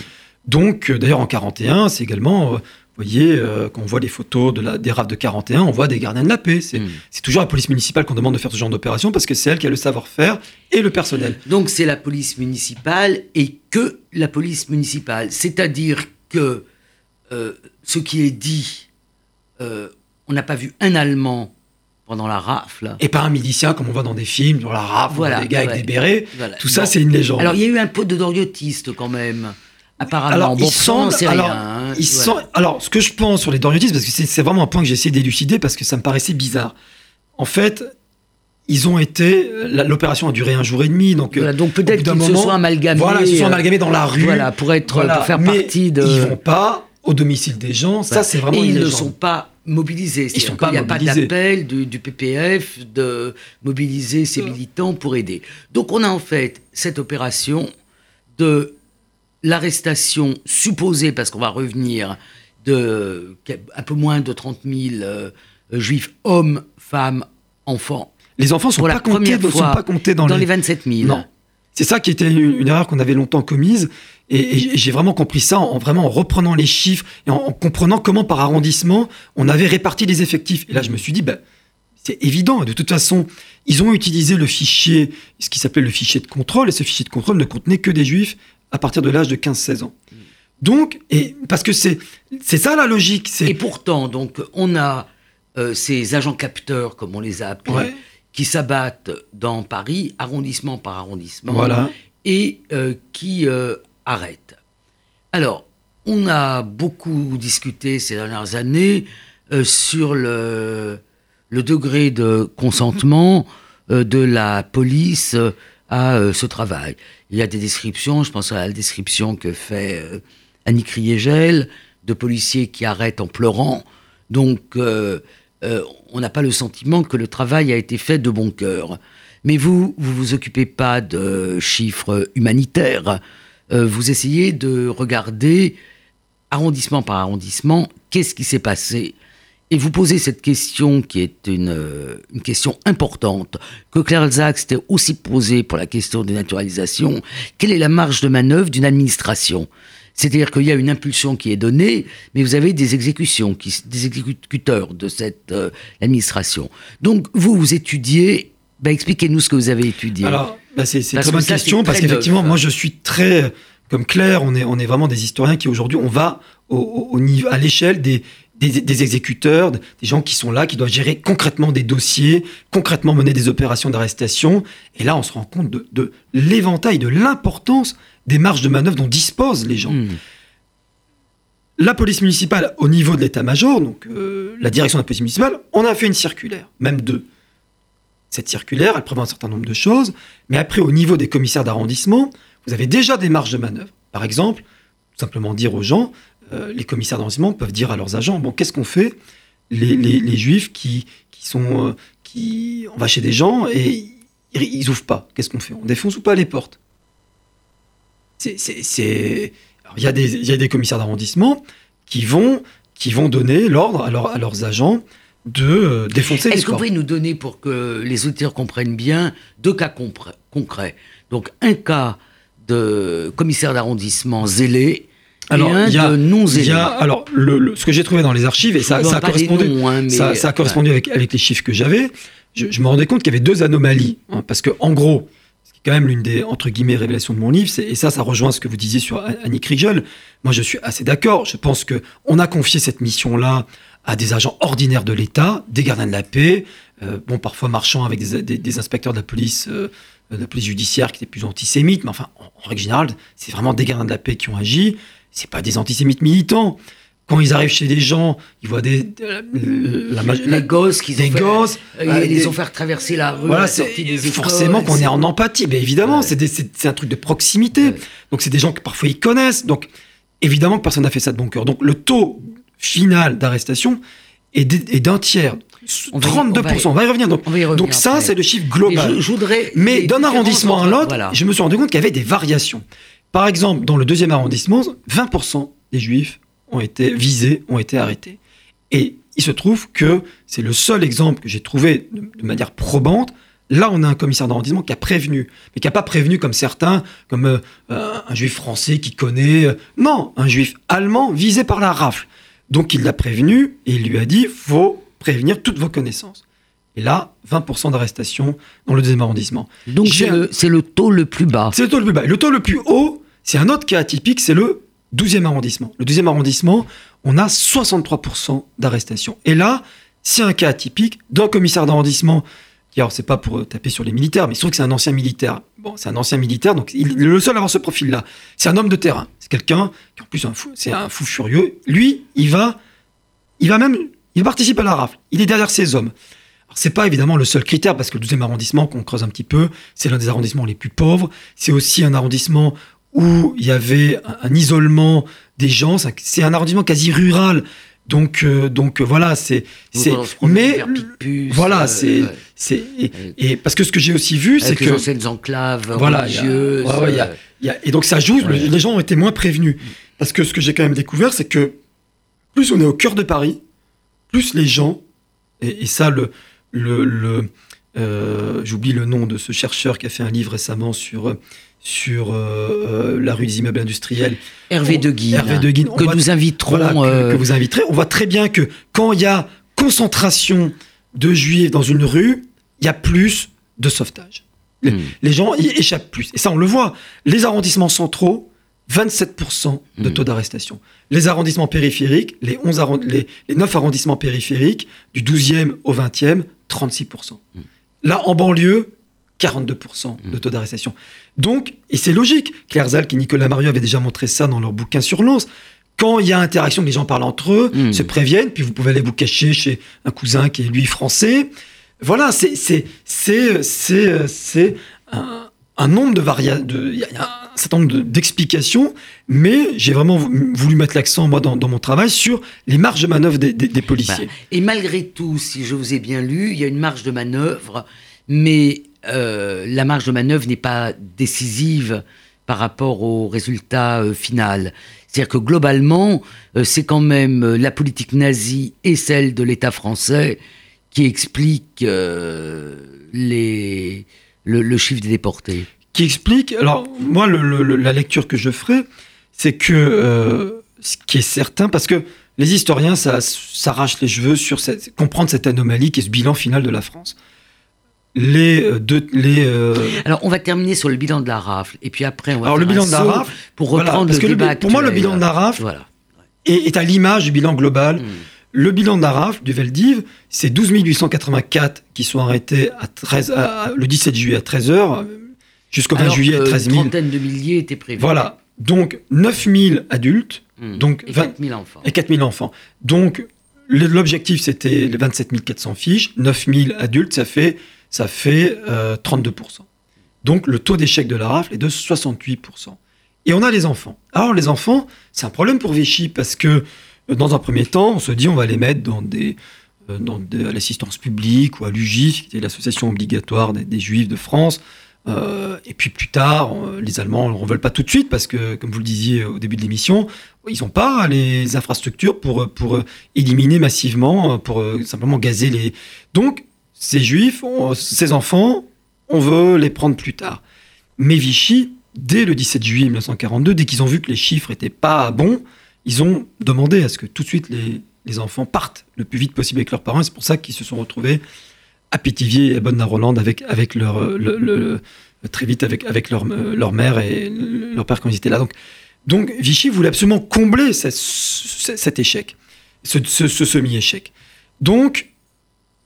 Donc, euh, d'ailleurs, en 41, c'est également. Vous voyez, euh, quand on voit les photos de la, des rafles de 41, on voit des gardiens de la paix. C'est Mm. c'est toujours la police municipale qu'on demande de faire ce genre d'opération parce que c'est elle qui a le savoir-faire et le personnel. Donc, c'est la police municipale et que la police municipale. C'est-à-dire que euh, ce qui est dit, euh, on n'a pas vu un Allemand pendant la rafle. Et pas un milicien comme on voit dans des films, dans la rafle, Voilà, des gars ouais. avec des bérets. Voilà. Tout ça, Bon. c'est une légende. Alors, il y a eu un pot de doriotistes quand même. Apparemment, Alors, bon, il ça, on semble- alors, rien. hein. Ils Voilà. Alors, ce que je pense sur les doriotistes, parce que c'est vraiment un point que j'ai essayé d'élucider parce que ça me paraissait bizarre. En fait, ils ont été. la- L'opération a duré un jour et demi, donc. euh, Voilà, donc au peut-être qu'ils se sont amalgamés. Voilà, ils se sont euh, amalgamés dans la rue. Voilà, pour être, Voilà, pour faire mais partie de. Ils vont pas au domicile des gens. Ça, c'est vraiment Et ils ne sont pas mobilisés. Ils sont C'est-à-dire pas qu'il n'y a pas d'appel du, du PPF de mobiliser Euh. militants pour aider. Donc on a en fait cette opération de l'arrestation supposée, parce qu'on va revenir, de un peu moins de 30 000 euh, juifs, hommes, femmes, enfants. Les enfants ne sont pas comptés dans, Dans les... les 27 000. Non. C'est ça qui était une, une erreur qu'on avait longtemps commise. Et, et j'ai vraiment compris ça en, vraiment en reprenant les chiffres et en, en comprenant comment par arrondissement on avait réparti les effectifs. Et là, je me suis dit, ben, c'est évident. De toute façon, ils ont utilisé le fichier, ce qui s'appelait le fichier de contrôle, et ce fichier de contrôle ne contenait que des juifs à partir de l'âge de 15-16 ans. Donc, et parce que c'est ça la logique. Et pourtant, donc, on a euh, ces agents capteurs, comme on les a appelés, Ouais. qui s'abattent dans Paris, arrondissement par arrondissement, voilà. et euh, qui euh, arrêtent. Alors, on a beaucoup discuté ces dernières années sur le, le degré de consentement de la police à euh, ce travail. Il y a des descriptions, je pense à la description que fait euh, Annie Kriegel, de policiers qui arrêtent en pleurant. Donc, euh, euh, on n'a pas le sentiment que le travail a été fait de bon cœur. Mais vous, vous vous occupez pas de chiffres humanitaires. Vous essayez de regarder arrondissement par arrondissement qu'est-ce qui s'est passé? Et vous posez cette question qui est une, euh, une question importante, que Claire Zach s'était aussi posée pour la question des naturalisations. Quelle est la marge de manœuvre d'une administration? C'est-à-dire qu'il y a une impulsion qui est donnée, mais vous avez des exécutions, qui, des exécuteurs de cette euh, administration. Donc vous, vous étudiez, ben, expliquez-nous ce que vous avez étudié. Alors, bah, c'est une que bonne question parce qu'effectivement, moi, je suis très comme Claire. On est, on est vraiment des historiens qui aujourd'hui, on va au, au- au niveau, à l'échelle des, des, des exécuteurs, des gens qui sont là, qui doivent gérer concrètement des dossiers, concrètement mener des opérations d'arrestation. Et là, on se rend compte de, de l'éventail, de l'importance des marges de manœuvre dont disposent les gens. Hmm. La police municipale, au niveau de l'état-major, donc euh, la direction de la police municipale, on a fait une circulaire, même deux. Cette circulaire, elle prévoit un certain nombre de choses, mais après, au niveau des commissaires d'arrondissement, vous avez déjà des marges de manœuvre. Par exemple, tout simplement dire aux gens, euh, les commissaires d'arrondissement peuvent dire à leurs agents, bon, qu'est-ce qu'on fait les, les- les juifs qui, qui sont... euh, qui, on va chez des gens et ils, ils ouvrent pas. Qu'est-ce qu'on fait? On défonce ou pas les portes? C'est- Il y, a des- y a des commissaires d'arrondissement qui vont, qui vont donner l'ordre à, leur- à leurs agents de euh, défoncer les Est-ce que vous pouvez nous donner, pour que les auditeurs comprennent bien, deux cas concrets? Donc, un cas de commissaire d'arrondissement zélé Alors, il y a- y a, alors, le, le- ce que j'ai trouvé dans les archives, et ça, ça correspondu, noms, hein, ça, ça a correspondu avec, avec les chiffres que j'avais, je, je me rendais compte qu'il y avait deux anomalies. hein, parce que, en gros, ce qui est quand même l'une des, entre guillemets, révélations de mon livre, c'est- et ça, ça rejoint ce que vous disiez sur Annie Kriegel. Moi, je suis assez d'accord. Je pense que on a confié cette mission-là à des agents ordinaires de l'État, des gardiens de la paix, euh, bon, parfois marchant avec des, des- des inspecteurs de la police, euh, de la police judiciaire qui étaient plus antisémites, mais enfin, en, en règle générale, c'est vraiment des gardiens de la paix qui ont agi. C'est pas des antisémites militants. Quand ils arrivent chez des gens, ils voient des, euh, la, la, les gosses qui des gosses, ils euh, les des- ont fait traverser la rue voilà, la c'est sortie des écoles. forcément qu'on est en empathie. Mais évidemment, Ouais. c'est un truc de proximité. Ouais. Donc c'est des gens que parfois ils connaissent. Donc évidemment que personne n'a fait ça de bon cœur. Donc le taux final d'arrestation est d'un tiers. On va y- 32%. On va y revenir. Donc, On va y revenir donc ça, c'est le chiffre Mais global. je, je voudrais. Mais les d'un arrondissement à l'autre, voilà. je me suis rendu compte qu'il y avait des variations. Par exemple, dans le deuxième arrondissement, 20% des juifs ont été visés, ont été arrêtés. Et il se trouve que c'est le seul exemple que j'ai trouvé de, manière probante. Là, on a un commissaire d'arrondissement qui a prévenu, mais qui n'a pas prévenu comme certains, comme euh, un, juif français qui connaît. euh, non, un juif allemand visé par la rafle. Donc il l'a prévenu et il lui a dit faut prévenir toutes vos connaissances. Et là, 20% d'arrestation dans le deuxième arrondissement. Donc c'est le, le taux le plus bas. C'est le taux le plus bas. Le taux le plus haut, c'est un autre cas atypique, c'est le 12e arrondissement. Le 12e arrondissement, on a 63% d'arrestation. Et là, c'est un cas atypique d'un commissaire d'arrondissement, qui, alors c'est pas pour euh, taper sur les militaires, mais il se que c'est un ancien militaire. Bon, c'est un ancien militaire, donc le seul à avoir ce profil-là. C'est un homme de terrain. C'est quelqu'un qui, en plus, c'est un fou furieux. Lui, il va, il va même, il participe à la rafle. Il est derrière ses hommes. C'est pas évidemment le seul critère, parce que le 12e arrondissement, qu'on creuse un petit peu, c'est l'un des arrondissements les plus pauvres. C'est aussi un arrondissement où il y avait un, isolement des gens. C'est un- arrondissement quasi rural. Donc, euh, donc euh, voilà, c'est, mais Picpus, voilà, euh, c'est, c'est, et, parce que ce que j'ai aussi vu, c'est que anciennes enclaves Voilà, il y a- religieuses. ouais, ouais, il y a- il y a- et donc ça joue, Ouais. les gens ont été moins prévenus. Parce que ce que j'ai quand même découvert, c'est que plus on est au cœur de Paris, plus les gens, et, et ça, le, le, le, j'oublie le nom de ce chercheur qui a fait un livre récemment sur sur la rue des immeubles industriels. Hervé De Guin. Hervé De Guin. Que nous inviterons. que, vous inviterez. On voit très bien que quand il y a concentration de juifs dans une rue, il y a plus de sauvetage. Les, hmm. gens y échappent plus. Et ça, on le voit. Les arrondissements centraux, 27% de hmm. taux d'arrestation. Les arrondissements périphériques, les, 11 les, 9 arrondissements périphériques, du 12e au 20e, 36%. Hmm. Là, en banlieue, 42% de taux d'arrestation. Donc, et c'est logique, Claire Zalk et Nicolas Mario avaient déjà montré ça dans leur bouquin sur Lens. Quand il y a interaction, les gens parlent entre eux, se préviennent, puis vous pouvez aller vous cacher chez un cousin qui est lui français. Voilà, c'est un, un nombre de variables, il y a un certain nombre d'explications, mais j'ai vraiment voulu mettre l'accent, moi, dans, mon travail, sur les marges de manœuvre des, policiers. Bah, et malgré tout, si je vous ai bien lu, il y a une marge de manœuvre, mais euh, la marge de manœuvre n'est pas décisive par rapport au résultat euh, final. C'est-à-dire que globalement, euh, c'est quand même la politique nazie et celle de l'État français qui explique euh, les, le, chiffre des déportés Qui explique, alors moi, la lecture que je ferai, c'est que ce qui est certain, parce que les historiens s'arrachent les cheveux sur cette, comprendre cette anomalie qui est ce bilan final de la France. Les euh, deux, les. Alors, on va terminer sur le bilan de la rafle, et puis après, on va. Alors, le bilan de la rafle. Pour reprendre le débat. pour moi, le bilan de la rafle voilà. est, à l'image du bilan global. Hmm. Le bilan de la du Veldiv, c'est 12 884 qui sont arrêtés à 13, le 17 juillet à 13h, jusqu'au 20 juillet à 13 000. Une trentaine de milliers étaient prévus. Voilà. Donc 9 000 adultes hmm. donc et 4 000 enfants. Et 4 000 enfants. Donc l'objectif c'était les 27 400 fiches, 9 000 adultes, ça fait, ça fait 32%. Euh, donc le taux d'échec de la rafle est de 68%. Et on a les enfants. Alors les enfants, c'est un problème pour Vichy parce que dans un premier temps, on se dit on va les mettre dans des euh, dans l'assistance publique ou à l'UGIF, qui était l'association obligatoire des, juifs de France. Euh, et puis plus tard, les Allemands ne veulent pas tout de suite parce que, comme vous le disiez au début de l'émission, ils n'ont pas les infrastructures pour, pour éliminer massivement, pour simplement gazer les. Donc, ces juifs, ces enfants, on veut les prendre plus tard. Mais Vichy, dès le 17 juillet 1942, dès qu'ils ont vu que les chiffres n'étaient pas bons, ils ont demandé à ce que tout de suite les, enfants partent le plus vite possible avec leurs parents. C'est pour ça qu'ils se sont retrouvés à Pithiviers et à Bonne-la-Rolande avec, avec leur, le, très vite avec, avec leur, leur mère et leur père quand ils étaient là. Donc, donc Vichy voulait absolument combler cet échec, ce, ce, ce semi-échec. Donc,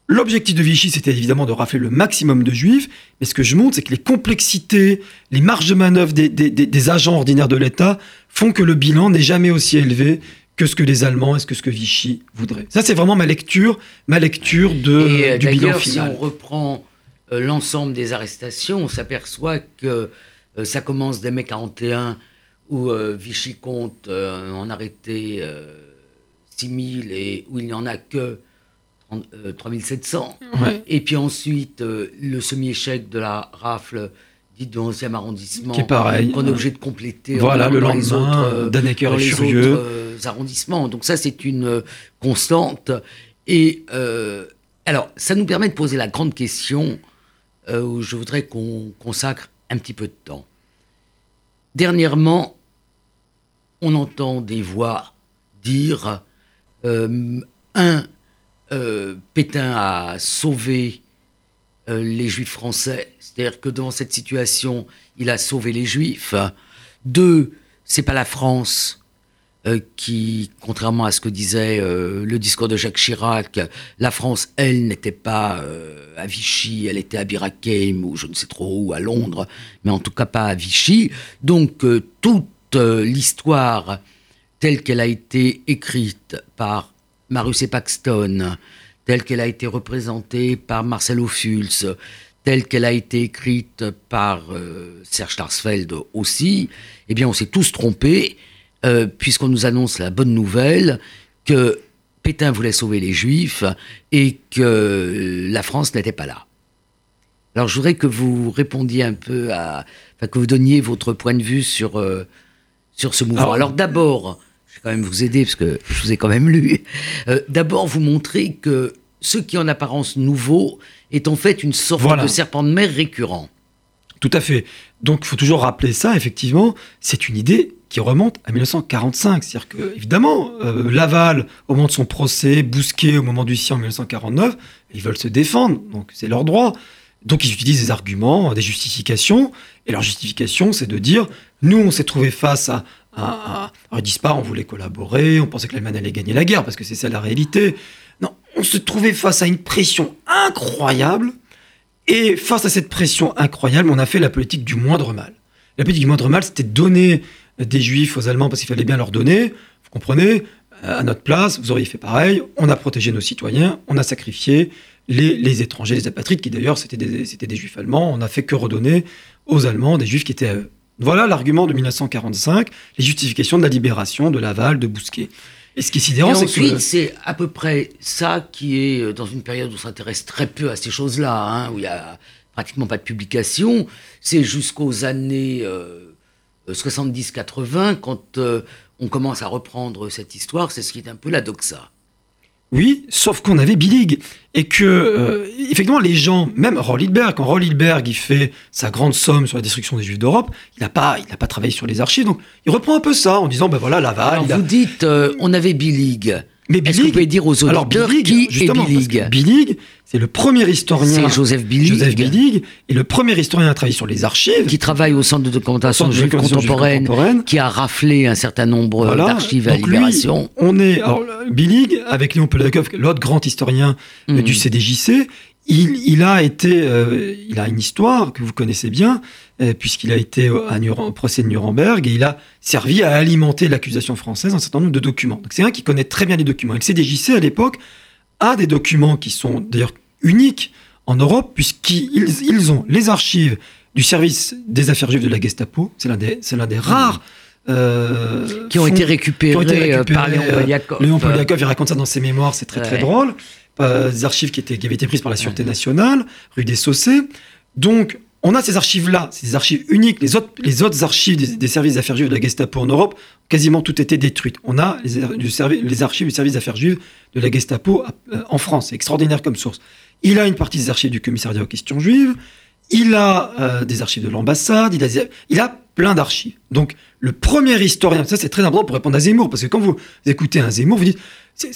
L'objectif de Vichy, c'était évidemment de rafler le maximum de juifs, mais ce que je montre, c'est que les complexités, les marges de manœuvre des, agents ordinaires de l'État font que le bilan n'est jamais aussi élevé que ce que les Allemands et que ce que Vichy voudrait. Ça, c'est vraiment ma lecture, ma lecture de, euh, du bilan final. Si on reprend euh, l'ensemble des arrestations, on s'aperçoit que euh, ça commence dès mai 41, où Vichy compte en arrêter 6000 et où il n'y en a que 3700. Euh, et puis ensuite, euh, le semi-échec de la rafle dite du 11e arrondissement. Qui est pareil. Qu'on est obligé de compléter. Voilà, le lendemain, euh, Dannecker et Furieux. arrondissements. Donc ça, c'est une constante. Et alors, ça nous permet de poser la grande question où je voudrais qu'on consacre un petit peu de temps. Dernièrement, on entend des voix dire un, euh, Pétain a sauvé euh, les juifs français, c'est-à-dire que dans cette situation, il a sauvé les juifs. Deux, c'est pas la France euh, qui, contrairement à ce que disait le discours de Jacques Chirac, la France, elle, n'était pas à Vichy, elle était à Birakeim ou je ne sais trop où, à Londres, mais en tout cas pas à Vichy. Donc toute l'histoire telle qu'elle a été écrite par Marus Paxton, telle qu'elle a été représentée par Marcel Ophuls, telle qu'elle a été écrite par euh, Serge Tarsfeld aussi, eh bien on s'est tous trompés, euh, puisqu'on nous annonce la bonne nouvelle que Pétain voulait sauver les Juifs et que la France n'était pas là. Alors je voudrais que vous répondiez un peu à, enfin, que vous donniez votre point de vue sur, euh, sur ce mouvement. Alors d'abord, je vais quand même vous aider parce que je vous ai quand même lu. Euh, d'abord, vous montrer que ce qui en apparence nouveau est en fait une sorte de serpent de mer récurrent. Tout à fait. Donc il faut toujours rappeler ça, effectivement, c'est une idée qui remonte à 1945. C'est-à-dire que, évidemment, euh, Laval, au moment de son procès, Bousquet, au moment du sien en 1949, ils veulent se défendre, donc c'est leur droit. Donc ils utilisent des arguments, des justifications, et leur justification, c'est de dire, nous, on s'est trouvé face à... ils disent pas, on voulait collaborer, on pensait que l'Allemagne allait gagner la guerre, parce que c'est ça la réalité. Non, on se trouvait face à une pression incroyable, et face à cette pression incroyable, on a fait la politique du moindre mal. La politique du moindre mal, c'était donner des juifs aux Allemands parce qu'il fallait bien leur donner. Vous comprenez À notre place, vous auriez fait pareil. On a protégé nos citoyens, on a sacrifié les, étrangers, les apatrides, qui d'ailleurs c'était des, des, juifs allemands. On n'a fait que redonner aux Allemands des juifs qui étaient à eux. Voilà l'argument de 1945, les justifications de la libération de Laval, de Bousquet. Et ce qui est sidérant, c'est que. c'est à peu près ça qui est euh, dans une période où on s'intéresse très peu à ces choses-là, hein, où il y a pratiquement pas de publication. C'est jusqu'aux années 70-80, euh, quand euh, on commence à reprendre cette histoire, c'est ce qui est un peu la doxa. Oui, sauf qu'on avait Billig. Et que, euh, effectivement, les gens, même Rollilberg, quand Rollilberg il fait sa grande somme sur la destruction des Juifs d'Europe, il n'a pas, il pas travaillé sur les archives. Donc, il reprend un peu ça en disant, ben voilà, Laval. Alors, vous dites, euh, on avait Billig. Mais Est-ce que vous pouvez dire aux auditeurs qui est Billig Billig, c'est le premier historien. C'est Joseph Billig. Joseph Billig et le premier historien à travailler sur les archives. Qui travaille au Centre de documentation juive contemporaine, qui a raflé un certain nombre d'archives à Libération. on est, alors, Billig, avec Léon Polakov, l'autre grand historien hmm. du CDJC, il, a été, euh, il a une histoire que vous connaissez bien, puisqu'il a été au, procès de Nuremberg et il a servi à alimenter l'accusation française un certain nombre de documents. Donc c'est un qui connaît très bien les documents. Et le CDJC à l'époque a des documents qui sont d'ailleurs uniques en Europe, puisqu'ils ont les archives du service des affaires juives de la Gestapo. C'est l'un des, des rares. Euh, qui, ont été récupérés, par Léon Poliakov. Léon Poliakov, il raconte ça dans ses mémoires, c'est très très drôle. Euh, des archives qui, étaient, qui avaient été prises par la Sûreté nationale, rue des Saussets. Donc, on a ces archives-là, ces archives uniques. Les autres, archives des, services d'affaires juives de la Gestapo en Europe, quasiment tout été détruites. On a les, archives du service d'affaires juives de la Gestapo euh, en France. C'est extraordinaire comme source. Il a une partie des archives du commissariat aux questions juives. Il a euh, des archives de l'ambassade. Il a, il a plein d'archives. Donc, le premier historien, ça c'est très important pour répondre à Zemmour, parce que quand vous écoutez un Zemmour, vous dites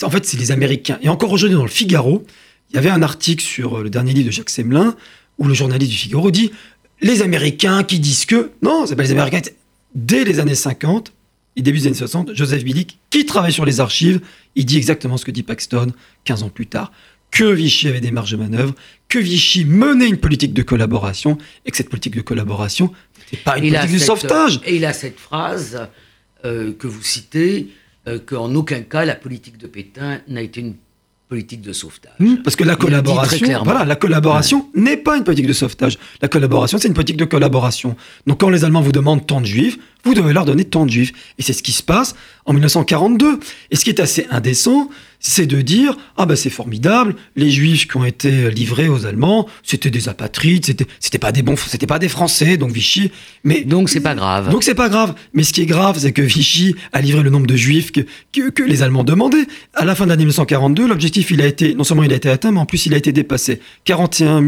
en fait, c'est les Américains. Et encore aujourd'hui, dans le Figaro, il y avait un article sur euh, le dernier livre de Jacques Semelin, où le journaliste du Figaro dit les Américains qui disent que. Non, c'est pas les Américains. Dès les années 50 et début des années 60, Joseph Billick, qui travaille sur les archives, il dit exactement ce que dit Paxton 15 ans plus tard que Vichy avait des marges de manœuvre, que Vichy menait une politique de collaboration, et que cette politique de collaboration n'était pas une politique de sauvetage. Et il a cette phrase euh, que vous citez, euh, qu'en aucun cas la politique de Pétain n'a été une politique de sauvetage. Hmm, parce que la collaboration, voilà, la collaboration n'est pas une politique de sauvetage. La collaboration, c'est une politique de collaboration. Donc quand les Allemands vous demandent tant de juifs, vous devez leur donner tant de juifs. Et c'est ce qui se passe en 1942. Et ce qui est assez indécent, c'est de dire ah ben c'est formidable, les Juifs qui ont été livrés aux Allemands, c'était des apatrides, c'était c'était pas des bons, c'était pas des Français, donc Vichy. Mais donc c'est pas grave. Donc c'est pas grave. Mais ce qui est grave, c'est que Vichy a livré le nombre de Juifs que, que, les Allemands demandaient. À la fin de l'année 1942, l'objectif il a été non seulement il a été atteint, mais en plus il a été dépassé. 41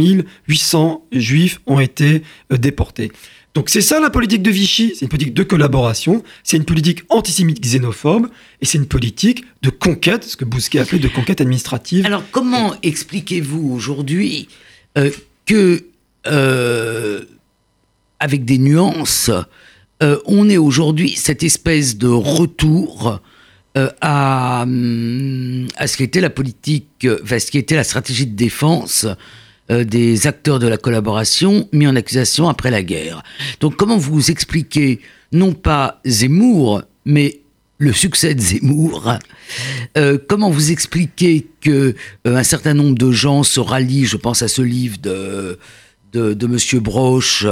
800 Juifs ont été euh, déportés. Donc c'est ça la politique de Vichy, c'est une politique de collaboration, c'est une politique antisémite xénophobe, et c'est une politique de conquête, ce que Bousquet appelait de conquête administrative. Alors comment expliquez-vous aujourd'hui euh, que, euh, avec des nuances, euh, on est aujourd'hui cette espèce de retour à, hum, à ce qui était la politique, enfin, ce qui était la stratégie de défense euh, des acteurs de la collaboration mis en accusation après la guerre. Donc comment vous expliquez non pas Zemmour, mais le succès de Zemmour. Euh, comment vous expliquez que euh, un certain nombre de gens se rallient Je pense à ce livre de de, Broche,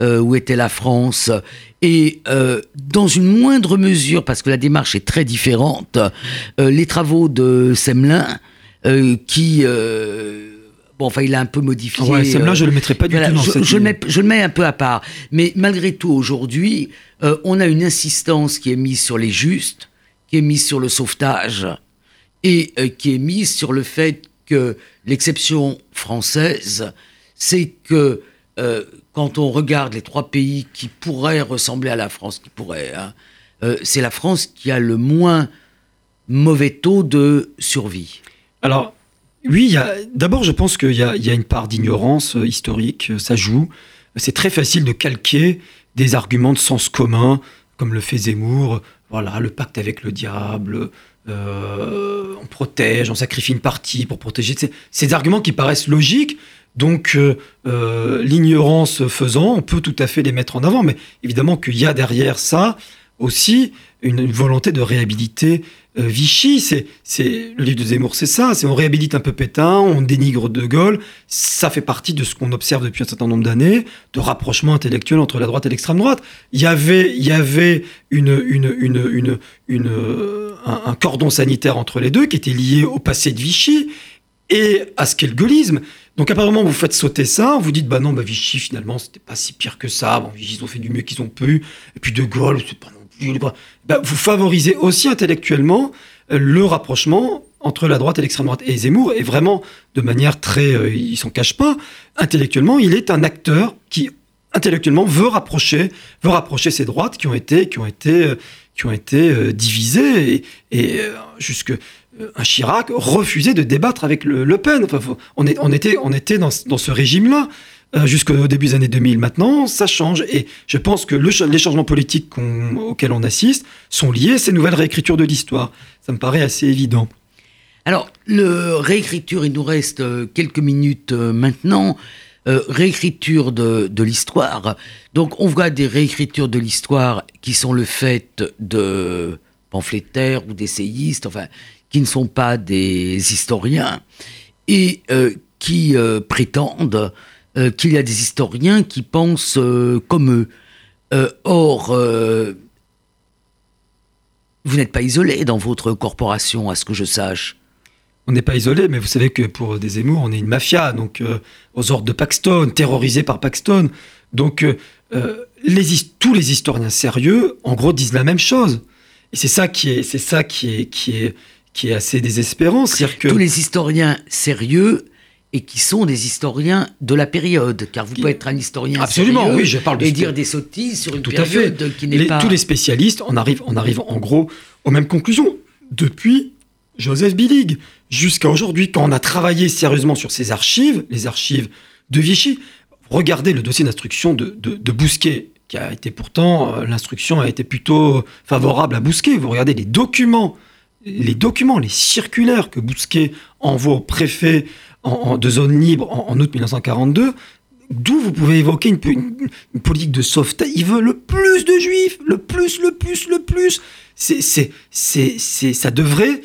où était la France, et dans une moindre mesure, parce que la démarche est très différente, les travaux de Semelin, qui Bon, enfin, il a un peu modifié. Ouais, là, je le mettrai pas du tout dans je, cette je le, mets, je le mets un peu à part. Mais malgré tout, aujourd'hui, euh, on a une insistance qui est mise sur les justes, qui est mise sur le sauvetage, et euh, qui est mise sur le fait que l'exception française, c'est que euh, quand on regarde les trois pays qui pourraient ressembler à la France, qui pourraient, hein, euh, c'est la France qui a le moins mauvais taux de survie. Alors, oui, d'abord, je pense qu'il y, a une part d'ignorance euh, historique, ça joue. C'est très facile de calquer des arguments de sens commun, comme le fait Zemmour, voilà, le pacte avec le diable, euh, on protège, on sacrifie une partie pour protéger. Ces arguments qui paraissent logiques, donc euh, euh, l'ignorance faisant, on peut tout à fait les mettre en avant, mais évidemment qu'il y a derrière ça aussi une, volonté de réhabiliter Vichy. C'est, le livre de Zemmour, c'est ça. C'est on réhabilite un peu Pétain, on dénigre De Gaulle. Ça fait partie de ce qu'on observe depuis un certain nombre d'années, de rapprochement intellectuel entre la droite et l'extrême droite. Il y avait, il y avait une, une, une, une, une un, cordon sanitaire entre les deux qui était lié au passé de Vichy et à ce qu'est le gaullisme. Donc où vous faites sauter ça, vous dites bah non, bah Vichy finalement c'était pas si pire que ça. Bon, ils ont fait du mieux qu'ils ont pu. Et puis De Gaulle, c'est pas Bah, vous favorisez aussi intellectuellement euh, le rapprochement entre la droite et l'extrême droite. Et Zemmour est vraiment de manière très, euh, il s'en cache pas, intellectuellement, il est un acteur qui intellectuellement veut rapprocher, veut rapprocher ces droites qui ont été, qui ont été euh, qui ont été euh, divisés et, euh, jusque un Chirac refusait de débattre avec Le, Pen. Enfin, on, est, on, était, on était dans, dans ce régime-là jusqu'au début des années 2000. Maintenant, ça change. Et je pense que le, les changements politiques auxquels on assiste sont liés à ces nouvelles réécritures de l'histoire. Ça me paraît assez évident. Alors, le réécriture, il nous reste quelques minutes maintenant. Euh, réécriture de, l'histoire. Donc on voit des réécritures de l'histoire qui sont le fait de pamphlétaires ou d'essayistes, enfin, qui ne sont pas des historiens, et euh, qui euh, prétendent qu'il y a des historiens qui pensent comme eux. or, vous n'êtes pas isolé dans votre corporation, à ce que je sache on n'est pas isolé, mais vous savez que pour des Zemmour, on est une mafia, donc euh, aux ordres de Paxton, terrorisé par Paxton. Donc euh, euh, les, tous les historiens sérieux, en gros, disent la même chose. Et c'est ça qui est, c'est ça qui est, qui est, qui est assez désespérant, que tous les historiens sérieux et qui sont des historiens de la période, car vous pouvez être un historien absolument, oui, je parle de et dire des sottises sur une Tout période qui n'est pas. Tous les spécialistes, on arrive, on arrive en gros aux mêmes conclusions depuis Joseph Billig, jusqu'à aujourd'hui, quand on a travaillé sérieusement sur ces archives, les archives de Vichy, regardez le dossier d'instruction de, de, Bousquet, qui a été pourtant, euh, l'instruction a été plutôt favorable à Bousquet. Vous regardez les documents, les documents, les circulaires que Bousquet envoie au préfet en, de zone libre en, août 1942, d'où vous pouvez évoquer une, politique de sauvetage. Il veut le plus de juifs, le plus, le plus, le plus. C'est, c'est, c'est, ça devrait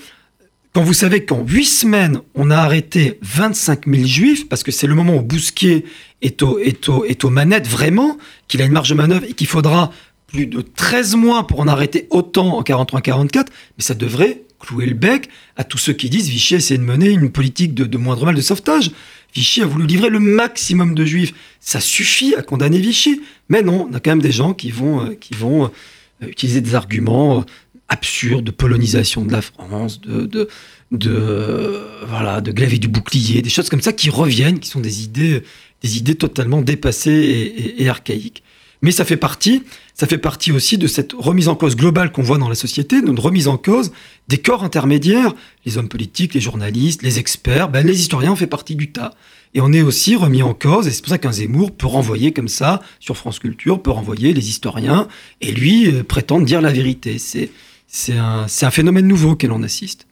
quand vous savez qu'en huit semaines, on a arrêté 25 000 juifs, parce que c'est le moment où Bousquier est, au, est, est aux manettes vraiment, qu'il a une marge de manœuvre et qu'il faudra plus de 13 mois pour en arrêter autant en 43-44, mais ça devrait clouer le bec à tous ceux qui disent Vichy essaie de mener une politique de, moindre mal de sauvetage. Vichy a voulu livrer le maximum de juifs. Ça suffit à condamner Vichy. Mais non, on a quand même des gens qui vont, euh, qui vont euh, utiliser des arguments euh, absurde de polonisation de la France, de, de, de, voilà, de glaive et du bouclier, des choses comme ça qui reviennent, qui sont des idées, des idées totalement dépassées et, archaïques. Mais ça fait partie, ça fait partie aussi de cette remise en cause globale qu'on voit dans la société, de remise en cause des corps intermédiaires, les hommes politiques, les journalistes, les experts, ben les historiens ont fait partie du tas. Et on est aussi remis en cause, et c'est pour ça qu'un Zemmour peut renvoyer comme ça sur France Culture, peut renvoyer les historiens, et lui euh, prétendre dire la vérité. C'est c'est un, phénomène nouveau auquel on assiste.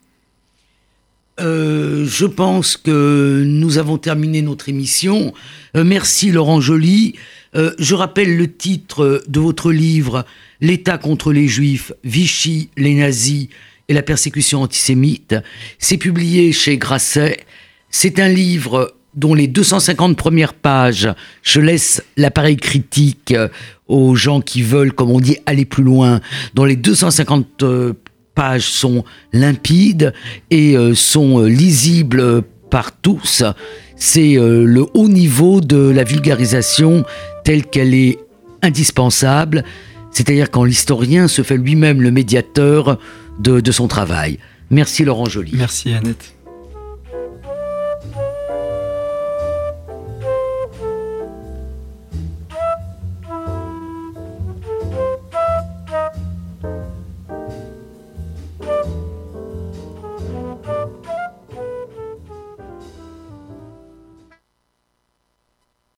Euh, je pense que nous avons terminé notre émission. Euh, merci Laurent Joly. Euh, je rappelle le titre de votre livre L'État contre les Juifs, Vichy, les nazis et la persécution antisémite. C'est publié chez Grasset. C'est un livre dont les 250 premières pages, je laisse l'appareil critique euh, aux gens qui veulent, comme on dit, aller plus loin, dont les 250 euh, pages sont limpides et sont lisibles par tous. C'est le haut niveau de la vulgarisation telle qu'elle est indispensable, c'est-à-dire quand l'historien se fait lui-même le médiateur de, son travail. Merci Laurent Joly. Merci Annette.